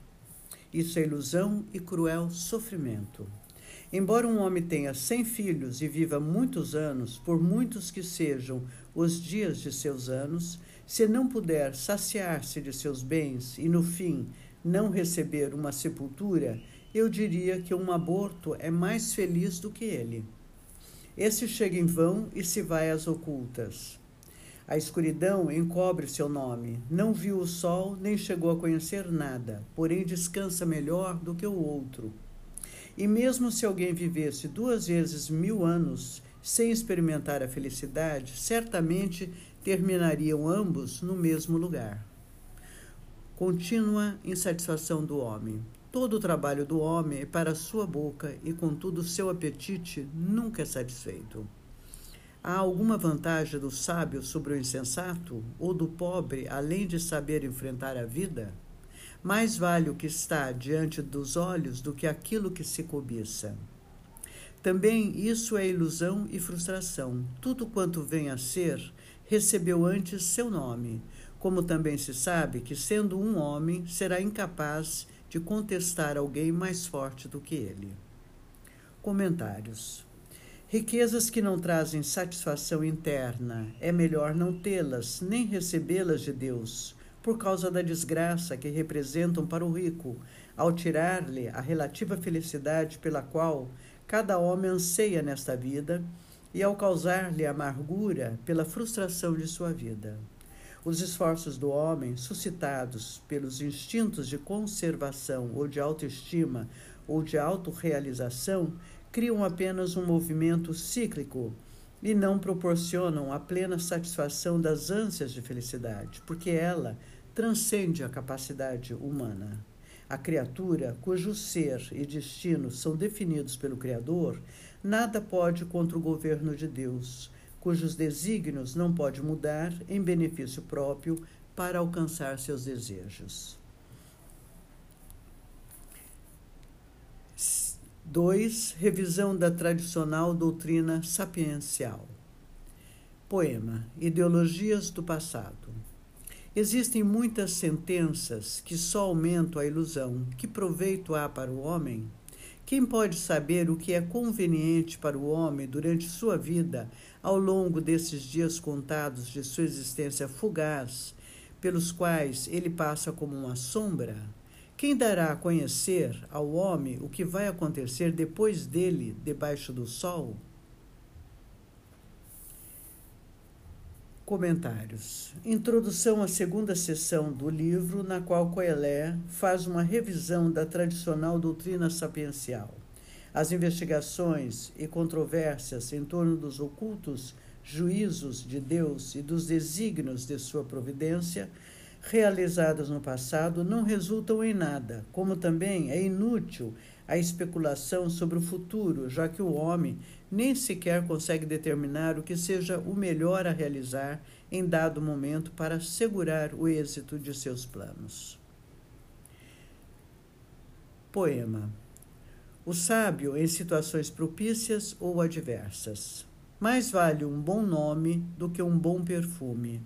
Isso é ilusão e cruel sofrimento. Embora um homem tenha cem filhos e viva muitos anos, por muitos que sejam os dias de seus anos, se não puder saciar-se de seus bens e, no fim, não receber uma sepultura, eu diria que um aborto é mais feliz do que ele. Esse chega em vão e se vai às ocultas. A escuridão encobre seu nome. Não viu o sol, nem chegou a conhecer nada, porém descansa melhor do que o outro. E mesmo se alguém vivesse duas vezes mil anos sem experimentar a felicidade, certamente terminariam ambos no mesmo lugar. Contínua insatisfação do homem. Todo o trabalho do homem é para sua boca e, contudo, seu apetite nunca é satisfeito. Há alguma vantagem do sábio sobre o insensato ou do pobre, além de saber enfrentar a vida? Mais vale o que está diante dos olhos do que aquilo que se cobiça. Também isso é ilusão e frustração. Tudo quanto vem a ser recebeu antes seu nome, como também se sabe que, sendo um homem, será incapaz de contestar alguém mais forte do que ele. Comentários. Riquezas que não trazem satisfação interna, é melhor não tê-las, nem recebê-las de Deus, por causa da desgraça que representam para o rico, ao tirar-lhe a relativa felicidade pela qual cada homem anseia nesta vida e ao causar-lhe amargura pela frustração de sua vida. Os esforços do homem, suscitados pelos instintos de conservação ou de autoestima ou de autorrealização, criam apenas um movimento cíclico e não proporcionam a plena satisfação das ânsias de felicidade, porque ela transcende a capacidade humana. A criatura, cujo ser e destino são definidos pelo Criador, nada pode contra o governo de Deus cujos desígnios não pode mudar em benefício próprio para alcançar seus desejos. 2. Revisão da tradicional doutrina sapiencial. Poema Ideologias do Passado. Existem muitas sentenças que só aumentam a ilusão. Que proveito há para o homem? Quem pode saber o que é conveniente para o homem durante sua vida, ao longo desses dias contados de sua existência fugaz, pelos quais ele passa como uma sombra? Quem dará a conhecer ao homem o que vai acontecer depois dele, debaixo do sol? Comentários. Introdução à segunda sessão do livro, na qual Coelé faz uma revisão da tradicional doutrina sapiencial. As investigações e controvérsias em torno dos ocultos juízos de Deus e dos desígnios de sua providência realizadas no passado não resultam em nada, como também é inútil a especulação sobre o futuro, já que o homem nem sequer consegue determinar o que seja o melhor a realizar em dado momento para assegurar o êxito de seus planos. Poema. O sábio em situações propícias ou adversas. Mais vale um bom nome do que um bom perfume.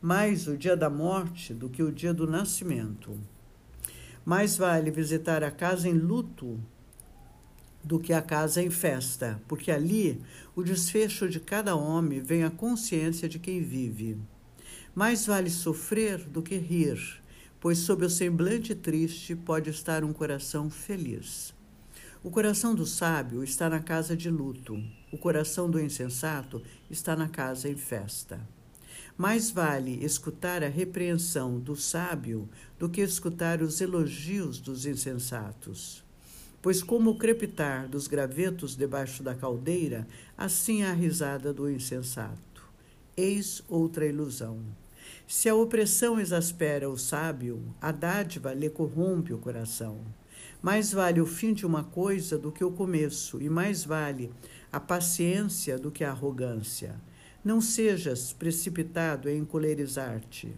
Mais o dia da morte do que o dia do nascimento. Mais vale visitar a casa em luto do que a casa em festa, porque ali o desfecho de cada homem vem à consciência de quem vive. Mais vale sofrer do que rir, pois sob o semblante triste pode estar um coração feliz. O coração do sábio está na casa de luto, o coração do insensato está na casa em festa. Mais vale escutar a repreensão do sábio do que escutar os elogios dos insensatos. Pois, como o crepitar dos gravetos debaixo da caldeira, assim a risada do insensato. Eis outra ilusão. Se a opressão exaspera o sábio, a dádiva lhe corrompe o coração. Mais vale o fim de uma coisa do que o começo, e mais vale a paciência do que a arrogância. Não sejas precipitado em encolerizar-te,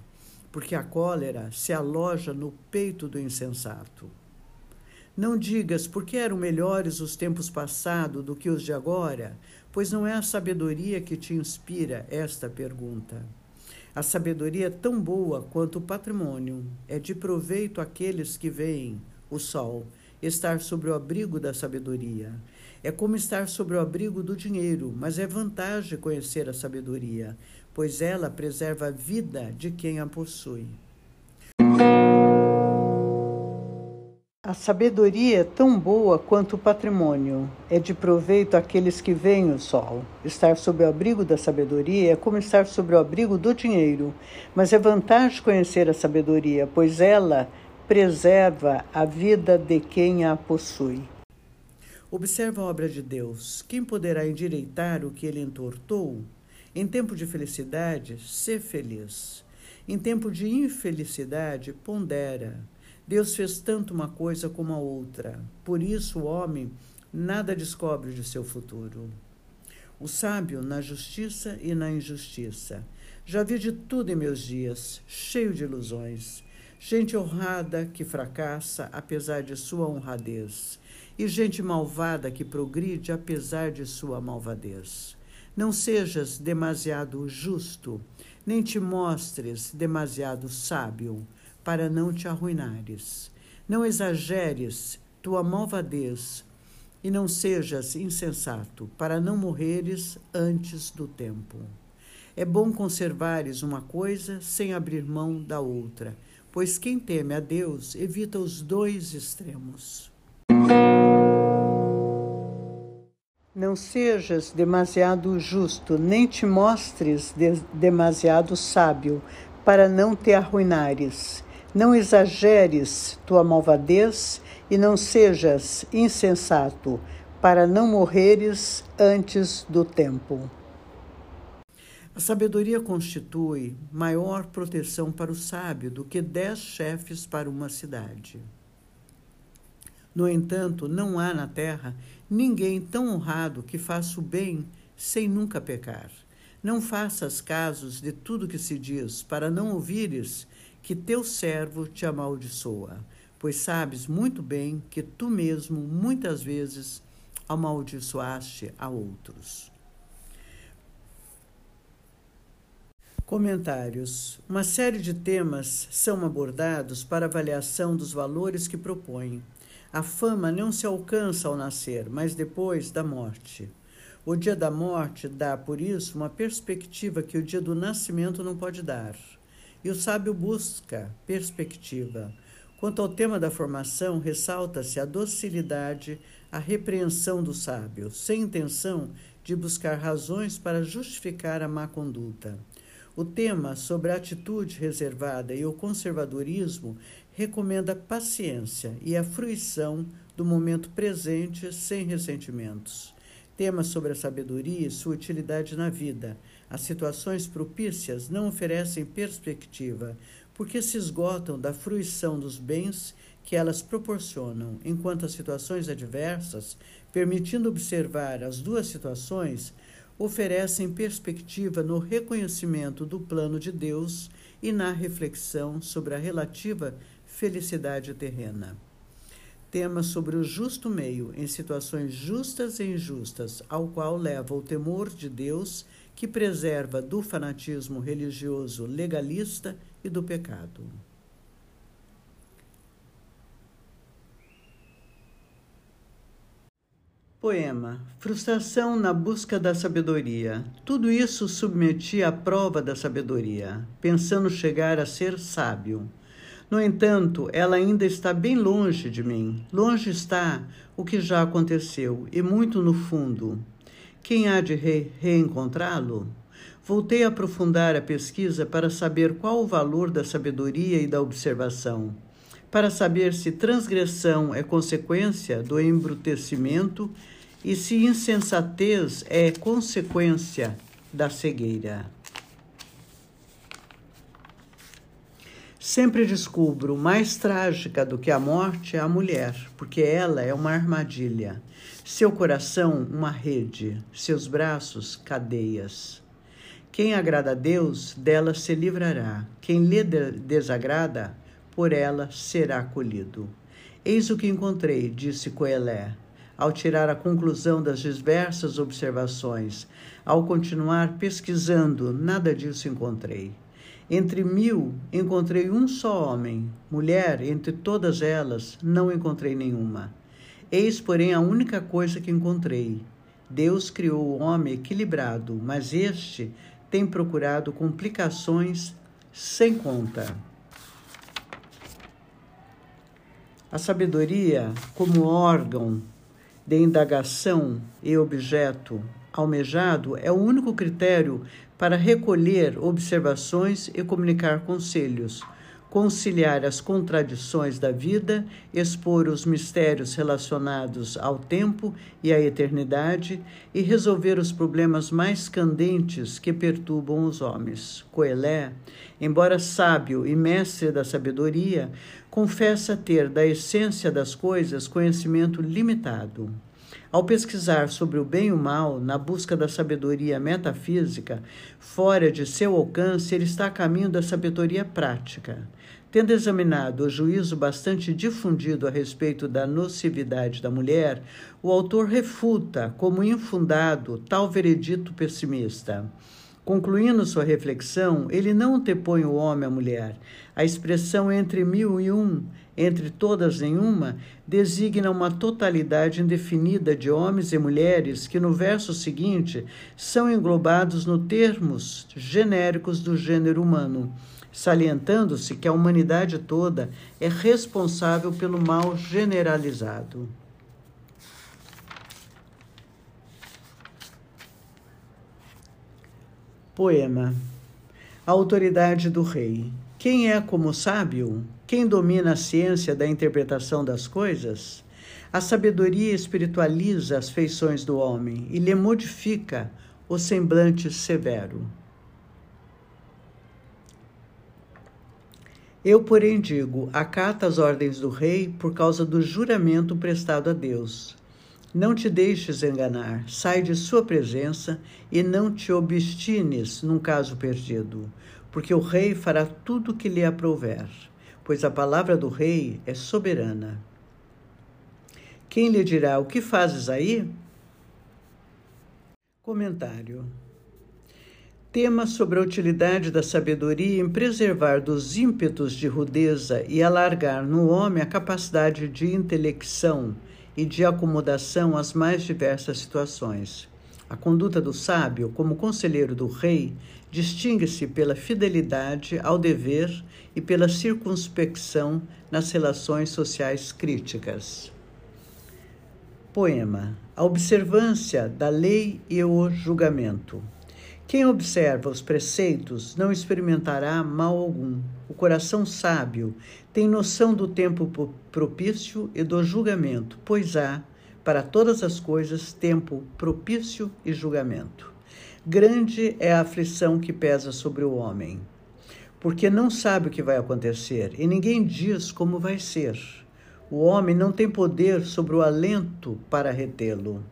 porque a cólera se aloja no peito do insensato. Não digas porque eram melhores os tempos passados do que os de agora, pois não é a sabedoria que te inspira esta pergunta. A sabedoria é tão boa quanto o patrimônio, é de proveito àqueles que veem o sol estar sobre o abrigo da sabedoria. É como estar sobre o abrigo do dinheiro, mas é vantagem conhecer a sabedoria, pois ela preserva a vida de quem a possui. A sabedoria é tão boa quanto o patrimônio. É de proveito àqueles que veem o sol. Estar sob o abrigo da sabedoria é como estar sob o abrigo do dinheiro. Mas é vantagem conhecer a sabedoria, pois ela preserva a vida de quem a possui. Observa a obra de Deus. Quem poderá endireitar o que ele entortou? Em tempo de felicidade, sê feliz. Em tempo de infelicidade, pondera. Deus fez tanto uma coisa como a outra. Por isso, o homem nada descobre de seu futuro. O sábio na justiça e na injustiça. Já vi de tudo em meus dias, cheio de ilusões. Gente honrada que fracassa apesar de sua honradez, e gente malvada que progride apesar de sua malvadez. Não sejas demasiado justo, nem te mostres demasiado sábio para não te arruinares. Não exageres tua malvadez e não sejas insensato, para não morreres antes do tempo. É bom conservares uma coisa sem abrir mão da outra, pois quem teme a Deus evita os dois extremos. Não sejas demasiado justo, nem te mostres de demasiado sábio, para não te arruinares. Não exageres tua malvadez e não sejas insensato, para não morreres antes do tempo. A sabedoria constitui maior proteção para o sábio do que dez chefes para uma cidade. No entanto, não há na terra ninguém tão honrado que faça o bem sem nunca pecar. Não faças casos de tudo que se diz, para não ouvires que teu servo te amaldiçoa, pois sabes muito bem que tu mesmo muitas vezes amaldiçoaste a outros. Comentários. Uma série de temas são abordados para avaliação dos valores que propõe. A fama não se alcança ao nascer, mas depois da morte. O dia da morte dá, por isso, uma perspectiva que o dia do nascimento não pode dar. E o sábio busca perspectiva. Quanto ao tema da formação, ressalta-se a docilidade, a repreensão do sábio, sem intenção de buscar razões para justificar a má conduta. O tema sobre a atitude reservada e o conservadorismo recomenda paciência e a fruição do momento presente sem ressentimentos. Tema sobre a sabedoria e sua utilidade na vida. As situações propícias não oferecem perspectiva, porque se esgotam da fruição dos bens que elas proporcionam, enquanto as situações adversas, permitindo observar as duas situações, oferecem perspectiva no reconhecimento do plano de Deus e na reflexão sobre a relativa felicidade terrena. Tema sobre o justo meio em situações justas e injustas, ao qual leva o temor de Deus, que preserva do fanatismo religioso legalista e do pecado. Poema Frustração na busca da sabedoria. Tudo isso submeti à prova da sabedoria, pensando chegar a ser sábio. No entanto, ela ainda está bem longe de mim. Longe está o que já aconteceu, e muito no fundo. Quem há de re reencontrá-lo? Voltei a aprofundar a pesquisa para saber qual o valor da sabedoria e da observação, para saber se transgressão é consequência do embrutecimento e se insensatez é consequência da cegueira. Sempre descubro mais trágica do que a morte é a mulher, porque ela é uma armadilha, seu coração uma rede, seus braços cadeias. Quem agrada a Deus, dela se livrará. Quem lhe desagrada, por ela será colhido. Eis o que encontrei, disse Coelé ao tirar a conclusão das diversas observações. Ao continuar pesquisando, nada disso encontrei. Entre mil, encontrei um só homem. Mulher, entre todas elas, não encontrei nenhuma. Eis, porém, a única coisa que encontrei. Deus criou o homem equilibrado, mas este tem procurado complicações sem conta. A sabedoria, como órgão de indagação e objeto almejado é o único critério para recolher observações e comunicar conselhos, conciliar as contradições da vida, expor os mistérios relacionados ao tempo e à eternidade e resolver os problemas mais candentes que perturbam os homens. Coelé, embora sábio e mestre da sabedoria, confessa ter da essência das coisas conhecimento limitado. Ao pesquisar sobre o bem e o mal, na busca da sabedoria metafísica, fora de seu alcance, ele está a caminho da sabedoria prática. Tendo examinado o juízo bastante difundido a respeito da nocividade da mulher, o autor refuta como infundado tal veredito pessimista. Concluindo sua reflexão, ele não antepõe o homem à mulher. A expressão entre mil e um, entre todas nenhuma, designa uma totalidade indefinida de homens e mulheres que, no verso seguinte, são englobados no termos genéricos do gênero humano, salientando-se que a humanidade toda é responsável pelo mal generalizado. Poema A autoridade do rei. Quem é como sábio? Quem domina a ciência da interpretação das coisas? A sabedoria espiritualiza as feições do homem e lhe modifica o semblante severo. Eu, porém, digo: acata as ordens do rei por causa do juramento prestado a Deus. Não te deixes enganar, sai de sua presença e não te obstines num caso perdido, porque o rei fará tudo o que lhe aprouver, pois a palavra do rei é soberana. Quem lhe dirá o que fazes aí? Comentário. tema sobre a utilidade da sabedoria em preservar dos ímpetos de rudeza e alargar no homem a capacidade de intelecção e de acomodação às mais diversas situações. A conduta do sábio, como conselheiro do rei, distingue-se pela fidelidade ao dever e pela circunspecção nas relações sociais críticas. Poema: A observância da lei e o julgamento. Quem observa os preceitos não experimentará mal algum. O coração sábio tem noção do tempo propício e do julgamento, pois há, para todas as coisas, tempo propício e julgamento. Grande é a aflição que pesa sobre o homem, porque não sabe o que vai acontecer e ninguém diz como vai ser. O homem não tem poder sobre o alento para retê-lo.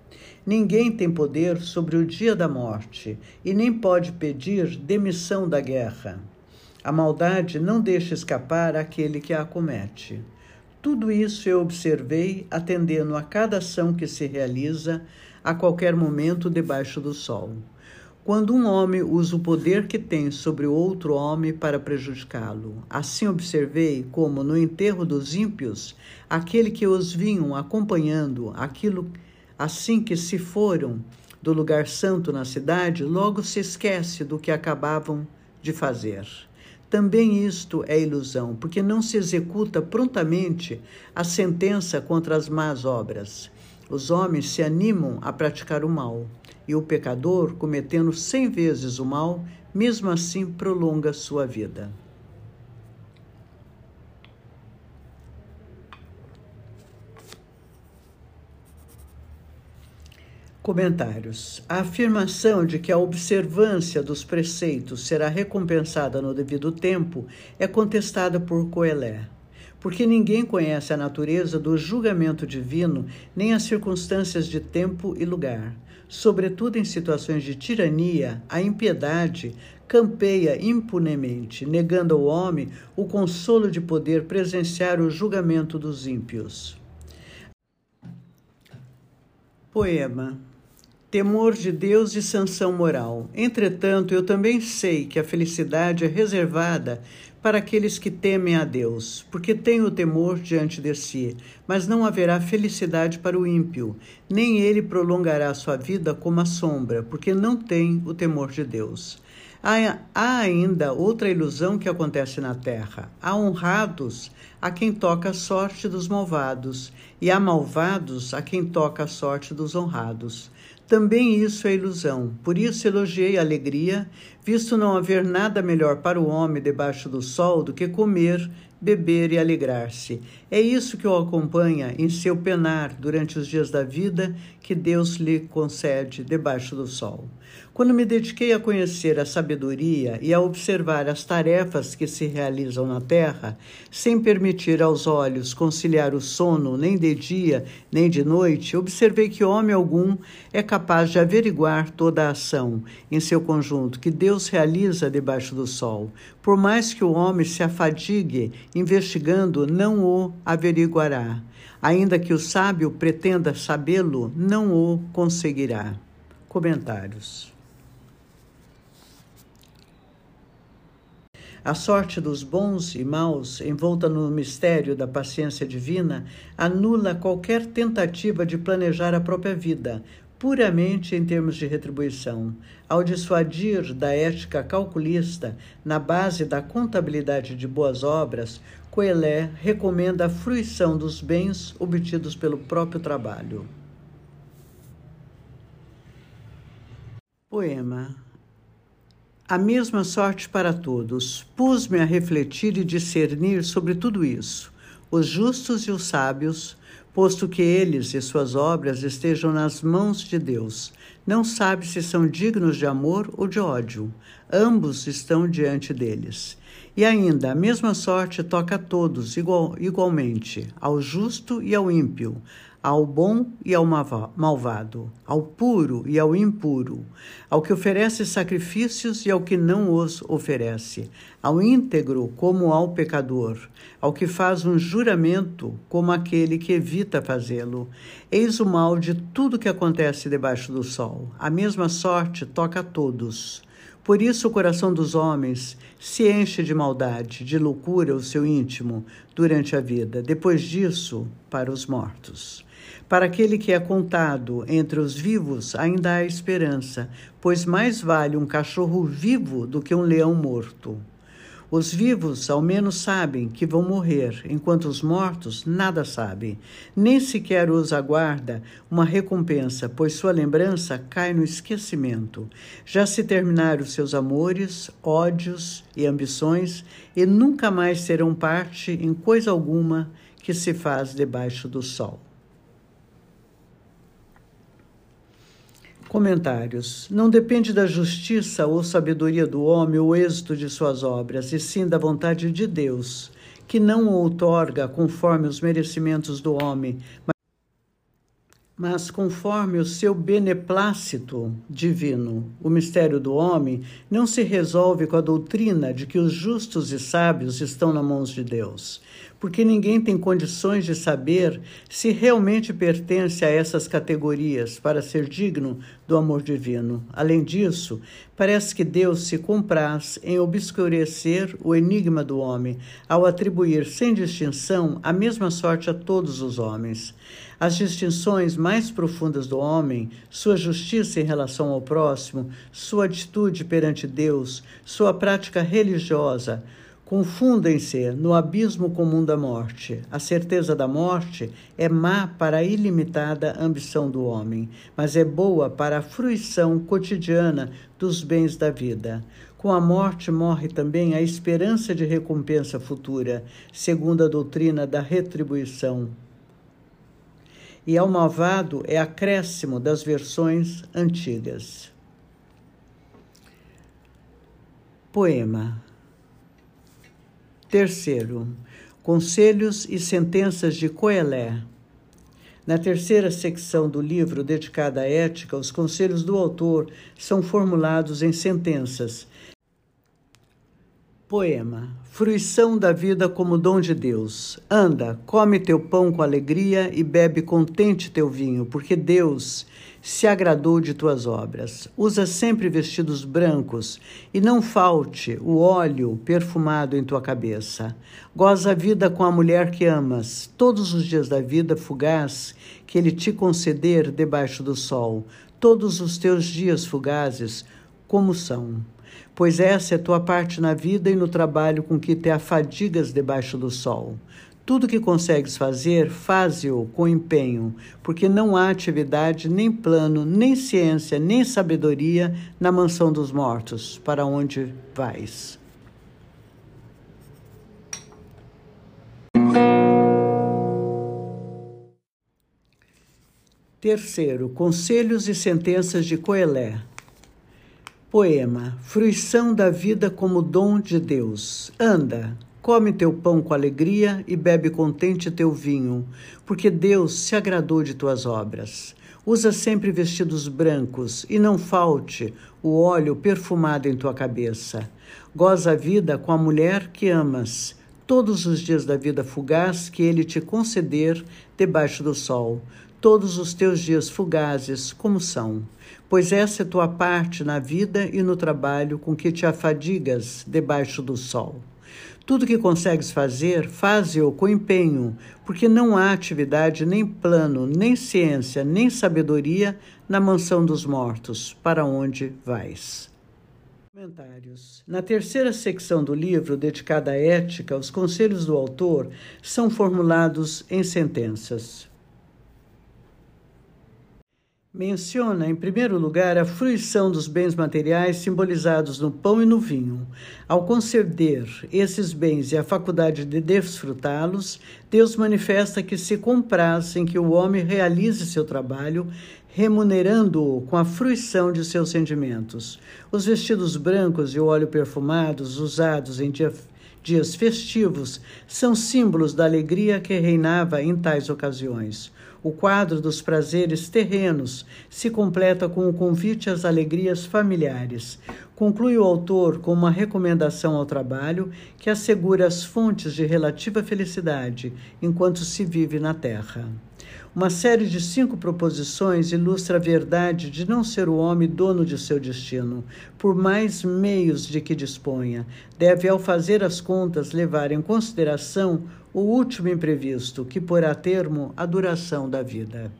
Ninguém tem poder sobre o dia da morte e nem pode pedir demissão da guerra. A maldade não deixa escapar aquele que a comete. Tudo isso eu observei atendendo a cada ação que se realiza a qualquer momento debaixo do sol. Quando um homem usa o poder que tem sobre o outro homem para prejudicá-lo. Assim observei como, no enterro dos ímpios, aquele que os vinham acompanhando, aquilo Assim que se foram do lugar santo na cidade, logo se esquece do que acabavam de fazer. Também isto é ilusão, porque não se executa prontamente a sentença contra as más obras. Os homens se animam a praticar o mal, e o pecador, cometendo cem vezes o mal, mesmo assim prolonga sua vida. Comentários. A afirmação de que a observância dos preceitos será recompensada no devido tempo é contestada por Coelé, porque ninguém conhece a natureza do julgamento divino nem as circunstâncias de tempo e lugar. Sobretudo em situações de tirania, a impiedade campeia impunemente, negando ao homem o consolo de poder presenciar o julgamento dos ímpios. Poema temor de Deus e sanção moral. Entretanto, eu também sei que a felicidade é reservada para aqueles que temem a Deus, porque tem o temor diante de si, mas não haverá felicidade para o ímpio, nem ele prolongará sua vida como a sombra, porque não tem o temor de Deus. Há, ainda outra ilusão que acontece na terra. Há honrados a quem toca a sorte dos malvados, e há malvados a quem toca a sorte dos honrados. Também isso é ilusão. Por isso elogiei a alegria, visto não haver nada melhor para o homem debaixo do sol do que comer, beber e alegrar-se. É isso que o acompanha em seu penar durante os dias da vida que Deus lhe concede debaixo do sol. Quando me dediquei a conhecer a sabedoria e a observar as tarefas que se realizam na terra, sem permitir aos olhos conciliar o sono nem de dia nem de noite, observei que homem algum é capaz de averiguar toda a ação em seu conjunto que Deus realiza debaixo do sol. Por mais que o homem se afadigue investigando, não o averiguará. Ainda que o sábio pretenda sabê-lo, não o conseguirá. Comentários. A sorte dos bons e maus, envolta no mistério da paciência divina, anula qualquer tentativa de planejar a própria vida, puramente em termos de retribuição. Ao dissuadir da ética calculista na base da contabilidade de boas obras, Coelé recomenda a fruição dos bens obtidos pelo próprio trabalho. Poema a mesma sorte para todos. Pus-me a refletir e discernir sobre tudo isso, os justos e os sábios, posto que eles e suas obras estejam nas mãos de Deus. Não sabe se são dignos de amor ou de ódio. Ambos estão diante deles. E ainda, a mesma sorte toca a todos igual, igualmente, ao justo e ao ímpio, ao bom e ao malvado, ao puro e ao impuro, ao que oferece sacrifícios e ao que não os oferece, ao íntegro como ao pecador, ao que faz um juramento como aquele que evita fazê-lo. Eis o mal de tudo que acontece debaixo do sol. A mesma sorte toca a todos. Por isso o coração dos homens se enche de maldade, de loucura o seu íntimo durante a vida. Depois disso, para os mortos. Para aquele que é contado entre os vivos, ainda há esperança, pois mais vale um cachorro vivo do que um leão morto. Os vivos ao menos sabem que vão morrer, enquanto os mortos nada sabem, nem sequer os aguarda uma recompensa, pois sua lembrança cai no esquecimento. Já se terminaram seus amores, ódios e ambições, e nunca mais serão parte em coisa alguma que se faz debaixo do sol. Comentários. Não depende da justiça ou sabedoria do homem o êxito de suas obras, e sim da vontade de Deus, que não o outorga conforme os merecimentos do homem, mas conforme o seu beneplácito divino. O mistério do homem não se resolve com a doutrina de que os justos e sábios estão nas mãos de Deus porque ninguém tem condições de saber se realmente pertence a essas categorias para ser digno do amor divino. Além disso, parece que Deus se compraz em obscurecer o enigma do homem, ao atribuir sem distinção a mesma sorte a todos os homens. As distinções mais profundas do homem, sua justiça em relação ao próximo, sua atitude perante Deus, sua prática religiosa, confundem-se no abismo comum da morte. A certeza da morte é má para a ilimitada ambição do homem, mas é boa para a fruição cotidiana dos bens da vida. Com a morte morre também a esperança de recompensa futura, segundo a doutrina da retribuição. E ao malvado é acréscimo das versões antigas. Poema Terceiro, conselhos e sentenças de Coelé. Na terceira secção do livro dedicada à ética, os conselhos do autor são formulados em sentenças. Poema: Fruição da vida como dom de Deus. Anda, come teu pão com alegria e bebe contente teu vinho, porque Deus se agradou de tuas obras. Usa sempre vestidos brancos e não falte o óleo perfumado em tua cabeça. Goza a vida com a mulher que amas, todos os dias da vida fugaz que ele te conceder debaixo do sol, todos os teus dias fugazes, como são. Pois essa é tua parte na vida e no trabalho com que te afadigas debaixo do sol. Tudo que consegues fazer, faze-o com empenho, porque não há atividade, nem plano, nem ciência, nem sabedoria na mansão dos mortos, para onde vais. Terceiro, conselhos e sentenças de Coelé. Poema: Fruição da vida como dom de Deus. Anda, Come teu pão com alegria e bebe contente teu vinho, porque Deus se agradou de tuas obras. Usa sempre vestidos brancos e não falte o óleo perfumado em tua cabeça. Goza a vida com a mulher que amas, todos os dias da vida fugaz que ele te conceder debaixo do sol, todos os teus dias fugazes como são. Pois essa é tua parte na vida e no trabalho com que te afadigas debaixo do sol. Tudo que consegues fazer, faze-o com empenho, porque não há atividade, nem plano, nem ciência, nem sabedoria na mansão dos mortos, para onde vais. Comentários. Na terceira secção do livro, dedicada à ética, os conselhos do autor são formulados em sentenças. Menciona, em primeiro lugar, a fruição dos bens materiais simbolizados no pão e no vinho. Ao conceder esses bens e a faculdade de desfrutá-los, Deus manifesta que se compraz em que o homem realize seu trabalho, remunerando-o com a fruição de seus sentimentos. Os vestidos brancos e o óleo perfumados usados em dia dias festivos são símbolos da alegria que reinava em tais ocasiões. O quadro dos prazeres terrenos se completa com o convite às alegrias familiares. Conclui o autor com uma recomendação ao trabalho que assegura as fontes de relativa felicidade enquanto se vive na terra. Uma série de cinco proposições ilustra a verdade de não ser o homem dono de seu destino, por mais meios de que disponha. Deve, ao fazer as contas, levar em consideração o último imprevisto, que porá termo à duração da vida.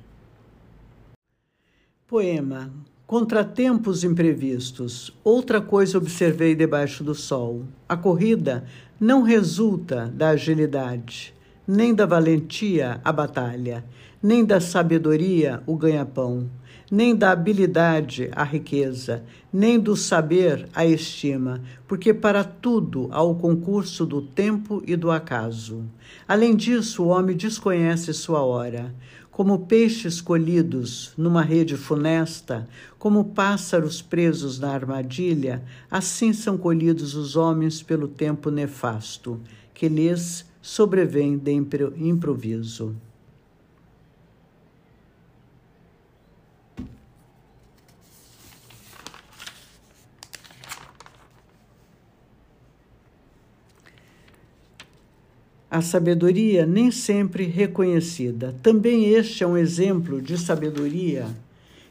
Poema Contratempos imprevistos. Outra coisa observei debaixo do sol. A corrida não resulta da agilidade, nem da valentia a batalha, nem da sabedoria o ganha-pão, nem da habilidade a riqueza, nem do saber a estima, porque para tudo há o concurso do tempo e do acaso. Além disso, o homem desconhece sua hora como peixes colhidos numa rede funesta, como pássaros presos na armadilha, assim são colhidos os homens pelo tempo nefasto, que lhes sobrevém de improviso. A sabedoria nem sempre reconhecida. Também este é um exemplo de sabedoria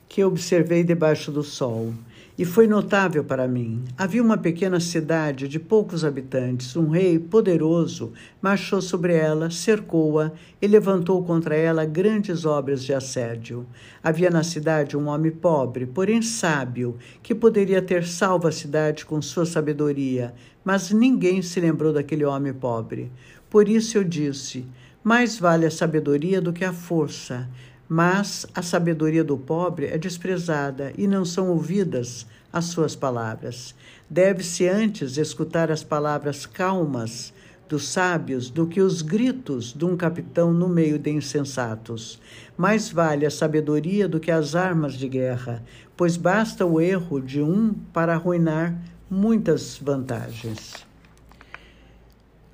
que observei debaixo do sol e foi notável para mim. Havia uma pequena cidade de poucos habitantes. Um rei poderoso marchou sobre ela, cercou-a e levantou contra ela grandes obras de assédio. Havia na cidade um homem pobre, porém sábio, que poderia ter salvo a cidade com sua sabedoria, mas ninguém se lembrou daquele homem pobre. Por isso eu disse: mais vale a sabedoria do que a força, mas a sabedoria do pobre é desprezada e não são ouvidas as suas palavras. Deve-se antes escutar as palavras calmas dos sábios do que os gritos de um capitão no meio de insensatos. Mais vale a sabedoria do que as armas de guerra, pois basta o erro de um para arruinar muitas vantagens.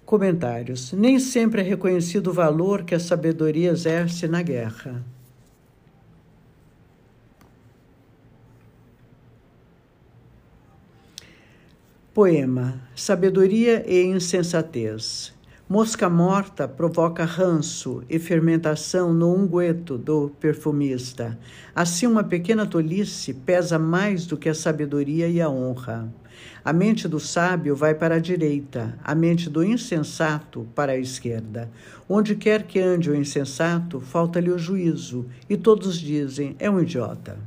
Comentários. Nem sempre é reconhecido o valor que a sabedoria exerce na guerra. Poema: Sabedoria e insensatez. Mosca morta provoca ranço e fermentação no ungueto do perfumista. Assim, uma pequena tolice pesa mais do que a sabedoria e a honra. A mente do sábio vai para a direita, a mente do insensato para a esquerda. Onde quer que ande o insensato, falta-lhe o juízo, e todos dizem: é um idiota.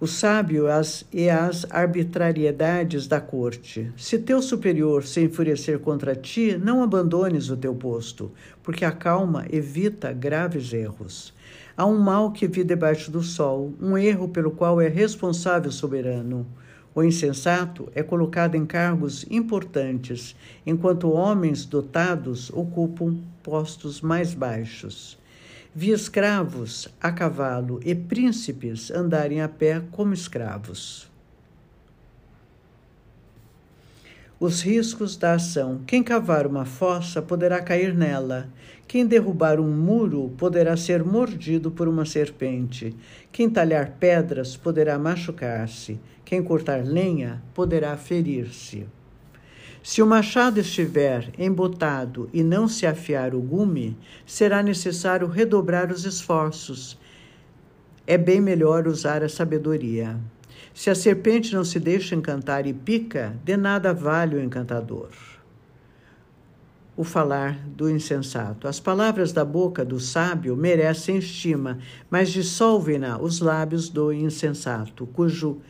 o sábio as, e as arbitrariedades da corte. Se teu superior se enfurecer contra ti, não abandones o teu posto, porque a calma evita graves erros. Há um mal que vi debaixo do sol, um erro pelo qual é responsável o soberano. O insensato é colocado em cargos importantes, enquanto homens dotados ocupam postos mais baixos. Vi escravos a cavalo e príncipes andarem a pé como escravos. Os riscos da ação. Quem cavar uma fossa poderá cair nela. Quem derrubar um muro poderá ser mordido por uma serpente. Quem talhar pedras poderá machucar-se. Quem cortar lenha poderá ferir-se. Se o machado estiver embotado e não se afiar o gume, será necessário redobrar os esforços. É bem melhor usar a sabedoria. Se a serpente não se deixa encantar e pica, de nada vale o encantador. O falar do insensato. As palavras da boca do sábio merecem estima, mas dissolvem-na os lábios do insensato, cujo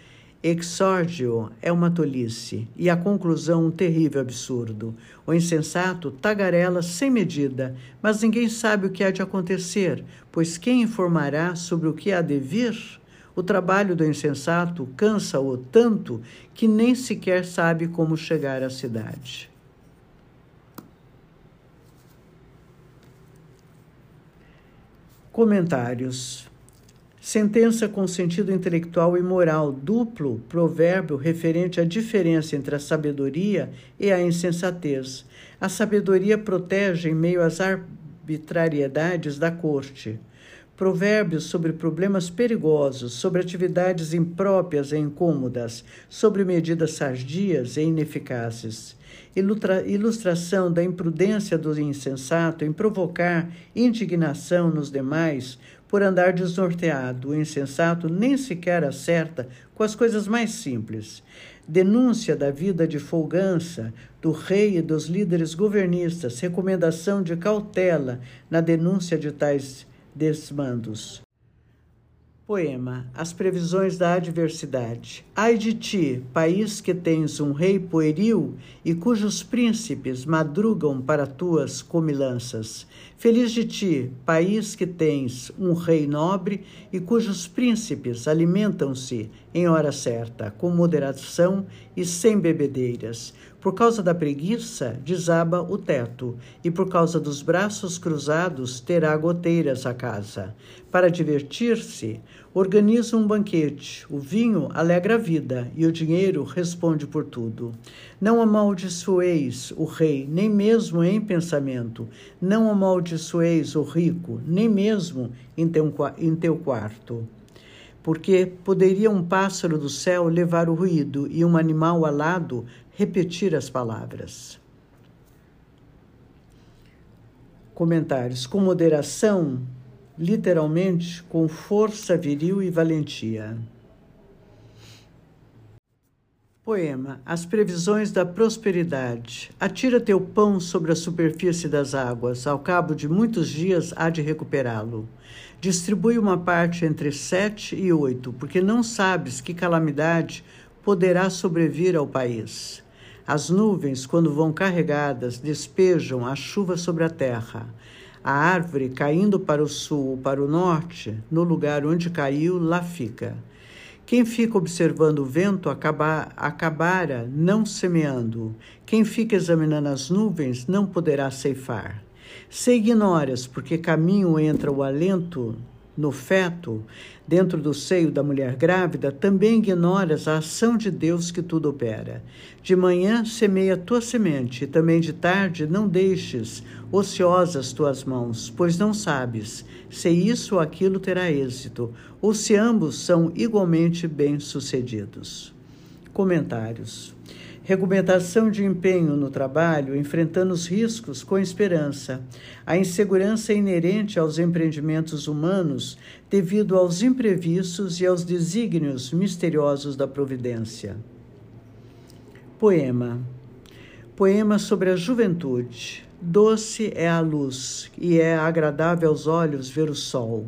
exórdio é uma tolice e a conclusão um terrível absurdo. O insensato tagarela sem medida, mas ninguém sabe o que há de acontecer, pois quem informará sobre o que há de vir? O trabalho do insensato cansa-o tanto que nem sequer sabe como chegar à cidade. Comentários. Sentença com sentido intelectual e moral, duplo provérbio referente à diferença entre a sabedoria e a insensatez. A sabedoria protege em meio às arbitrariedades da corte provérbios sobre problemas perigosos, sobre atividades impróprias e incômodas, sobre medidas sardias e ineficazes. Ilustra ilustração da imprudência do insensato em provocar indignação nos demais por andar desnorteado. O insensato nem sequer acerta com as coisas mais simples. Denúncia da vida de folgança do rei e dos líderes governistas, recomendação de cautela na denúncia de tais desmandos. Poema As previsões da adversidade. Ai de ti, país que tens um rei pueril e cujos príncipes madrugam para tuas comilanças. Feliz de ti, país que tens um rei nobre e cujos príncipes alimentam-se em hora certa, com moderação e sem bebedeiras. Por causa da preguiça, desaba o teto, e por causa dos braços cruzados, terá goteiras a casa. Para divertir-se, organiza um banquete. O vinho alegra a vida, e o dinheiro responde por tudo. Não amaldiçoeis o rei, nem mesmo em pensamento. Não amaldiçoeis o rico, nem mesmo em teu, em teu quarto porque poderia um pássaro do céu levar o ruído e um animal alado repetir as palavras. Comentários: com moderação, literalmente com força viril e valentia. Poema: As previsões da prosperidade. Atira teu pão sobre a superfície das águas, ao cabo de muitos dias há de recuperá-lo. Distribui uma parte entre sete e oito, porque não sabes que calamidade poderá sobrevir ao país. As nuvens, quando vão carregadas, despejam a chuva sobre a terra. A árvore, caindo para o sul ou para o norte, no lugar onde caiu, lá fica. Quem fica observando o vento acaba, acabara não semeando. Quem fica examinando as nuvens não poderá ceifar. Se ignoras, porque caminho entra o alento no feto, dentro do seio da mulher grávida, também ignoras a ação de Deus que tudo opera. De manhã semeia tua semente, e também de tarde não deixes ociosas tuas mãos, pois não sabes se isso ou aquilo terá êxito, ou se ambos são igualmente bem-sucedidos. Comentários. Regulamentação de empenho no trabalho, enfrentando os riscos com esperança. A insegurança inerente aos empreendimentos humanos devido aos imprevistos e aos desígnios misteriosos da providência. Poema. Poema sobre a juventude. Doce é a luz e é agradável aos olhos ver o sol.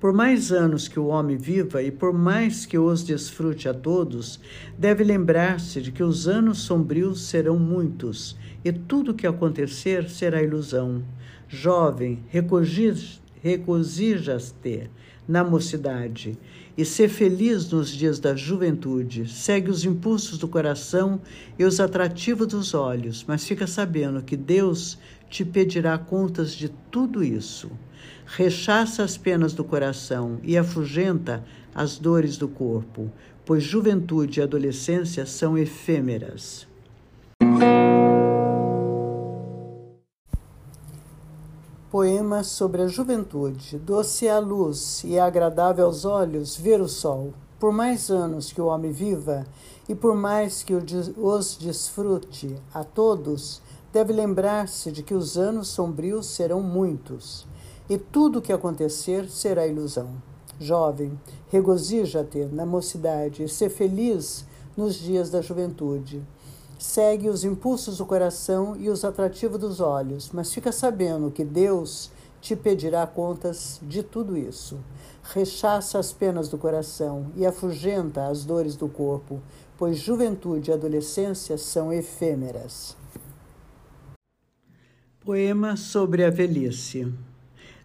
Por mais anos que o homem viva e por mais que os desfrute a todos, deve lembrar-se de que os anos sombrios serão muitos e tudo o que acontecer será ilusão. Jovem, regozijas-te na mocidade e ser feliz nos dias da juventude. Segue os impulsos do coração e os atrativos dos olhos, mas fica sabendo que Deus te pedirá contas de tudo isso rechaça as penas do coração e afugenta as dores do corpo, pois juventude e adolescência são efêmeras. Poema sobre a juventude. Doce é a luz e é agradável aos olhos ver o sol. Por mais anos que o homem viva e por mais que os desfrute a todos, deve lembrar-se de que os anos sombrios serão muitos e tudo o que acontecer será ilusão. Jovem, regozija-te na mocidade e ser feliz nos dias da juventude. Segue os impulsos do coração e os atrativos dos olhos, mas fica sabendo que Deus te pedirá contas de tudo isso. Rechaça as penas do coração e afugenta as dores do corpo, pois juventude e adolescência são efêmeras. Poema sobre a velhice.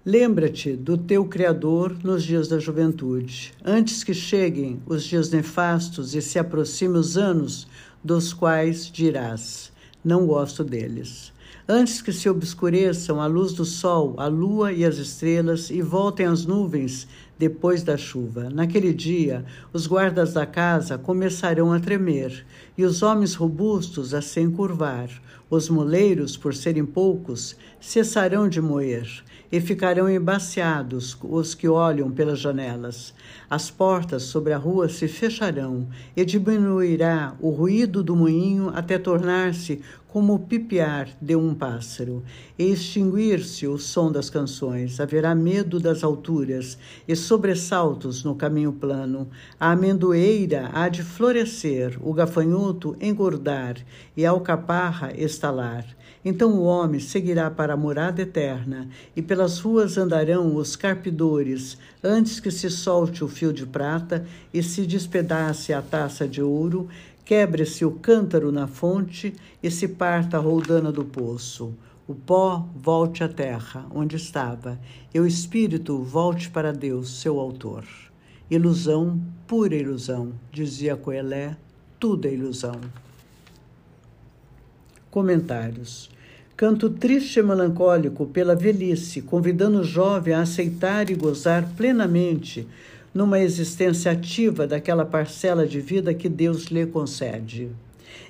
Lembra-te do teu Criador nos dias da juventude, antes que cheguem os dias nefastos e se aproximem os anos dos quais dirás: Não gosto deles. Antes que se obscureçam a luz do sol, a lua e as estrelas e voltem as nuvens depois da chuva. Naquele dia, os guardas da casa começarão a tremer, e os homens robustos a se encurvar. Os moleiros, por serem poucos, cessarão de moer, e ficarão embaciados os que olham pelas janelas. As portas sobre a rua se fecharão, e diminuirá o ruído do moinho até tornar-se como o pipiar de um pássaro, e extinguir-se o som das canções. Haverá medo das alturas e sobressaltos no caminho plano. A amendoeira há de florescer, o gafanhoto engordar e a alcaparra estalar. Então o homem seguirá para a morada eterna, e pelas ruas andarão os carpidores, antes que se solte o fio de prata e se despedace a taça de ouro, Quebre-se o cântaro na fonte e se parta a roldana do poço. O pó volte à terra, onde estava, e o espírito volte para Deus, seu autor. Ilusão, pura ilusão, dizia Coelé, tudo é ilusão. Comentários. Canto triste e melancólico pela velhice, convidando o jovem a aceitar e gozar plenamente numa existência ativa daquela parcela de vida que Deus lhe concede.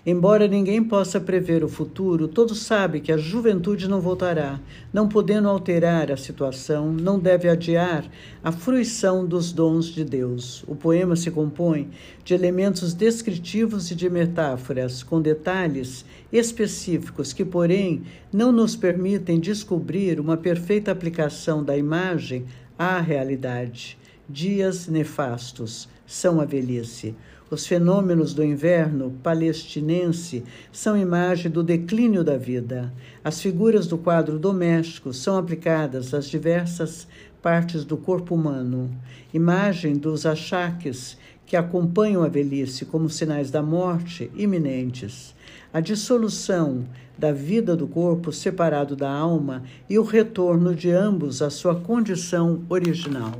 Embora ninguém possa prever o futuro, todos sabem que a juventude não voltará, não podendo alterar a situação, não deve adiar a fruição dos dons de Deus. O poema se compõe de elementos descritivos e de metáforas, com detalhes específicos que, porém, não nos permitem descobrir uma perfeita aplicação da imagem à realidade. Dias nefastos são a velhice. Os fenômenos do inverno palestinense são imagem do declínio da vida. As figuras do quadro doméstico são aplicadas às diversas partes do corpo humano. Imagem dos achaques que acompanham a velhice como sinais da morte iminentes. A dissolução da vida do corpo separado da alma e o retorno de ambos à sua condição original.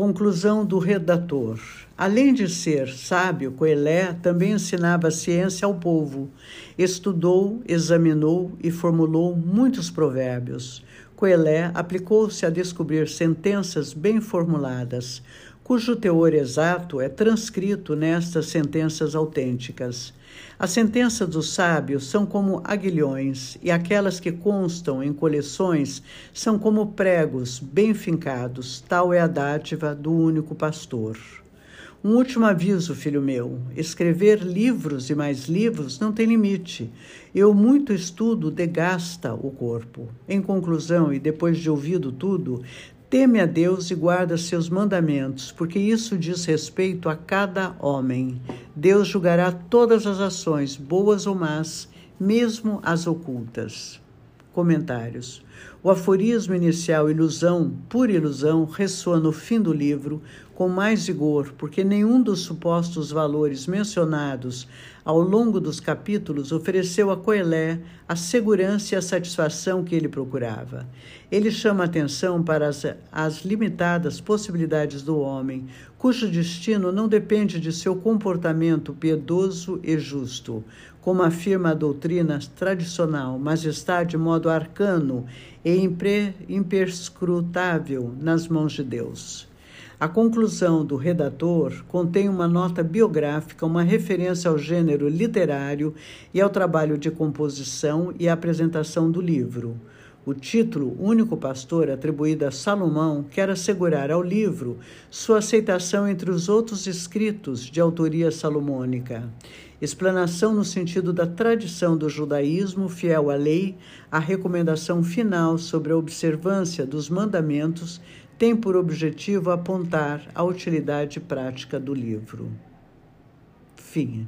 Conclusão do redator. Além de ser sábio, Coelé também ensinava ciência ao povo. Estudou, examinou e formulou muitos provérbios. Coelé aplicou-se a descobrir sentenças bem formuladas, cujo teor exato é transcrito nestas sentenças autênticas. As sentenças dos sábios são como aguilhões, e aquelas que constam em coleções são como pregos bem fincados, tal é a dádiva do único pastor. Um último aviso, filho meu: escrever livros e mais livros não tem limite. Eu muito estudo degasta o corpo. Em conclusão, e depois de ouvido tudo, Teme a Deus e guarda seus mandamentos, porque isso diz respeito a cada homem. Deus julgará todas as ações, boas ou más, mesmo as ocultas. Comentários. O aforismo inicial ilusão, pura ilusão, ressoa no fim do livro com mais vigor, porque nenhum dos supostos valores mencionados ao longo dos capítulos ofereceu a Coelé a segurança e a satisfação que ele procurava. Ele chama atenção para as, as limitadas possibilidades do homem, cujo destino não depende de seu comportamento piedoso e justo, como afirma a doutrina tradicional, mas está de modo arcano e imperscrutável nas mãos de Deus. A conclusão do redator contém uma nota biográfica, uma referência ao gênero literário e ao trabalho de composição e apresentação do livro. O título Único Pastor, atribuído a Salomão, quer assegurar ao livro sua aceitação entre os outros escritos de autoria salomônica. Explanação no sentido da tradição do judaísmo fiel à lei, a recomendação final sobre a observância dos mandamentos tem por objetivo apontar a utilidade prática do livro. Fim.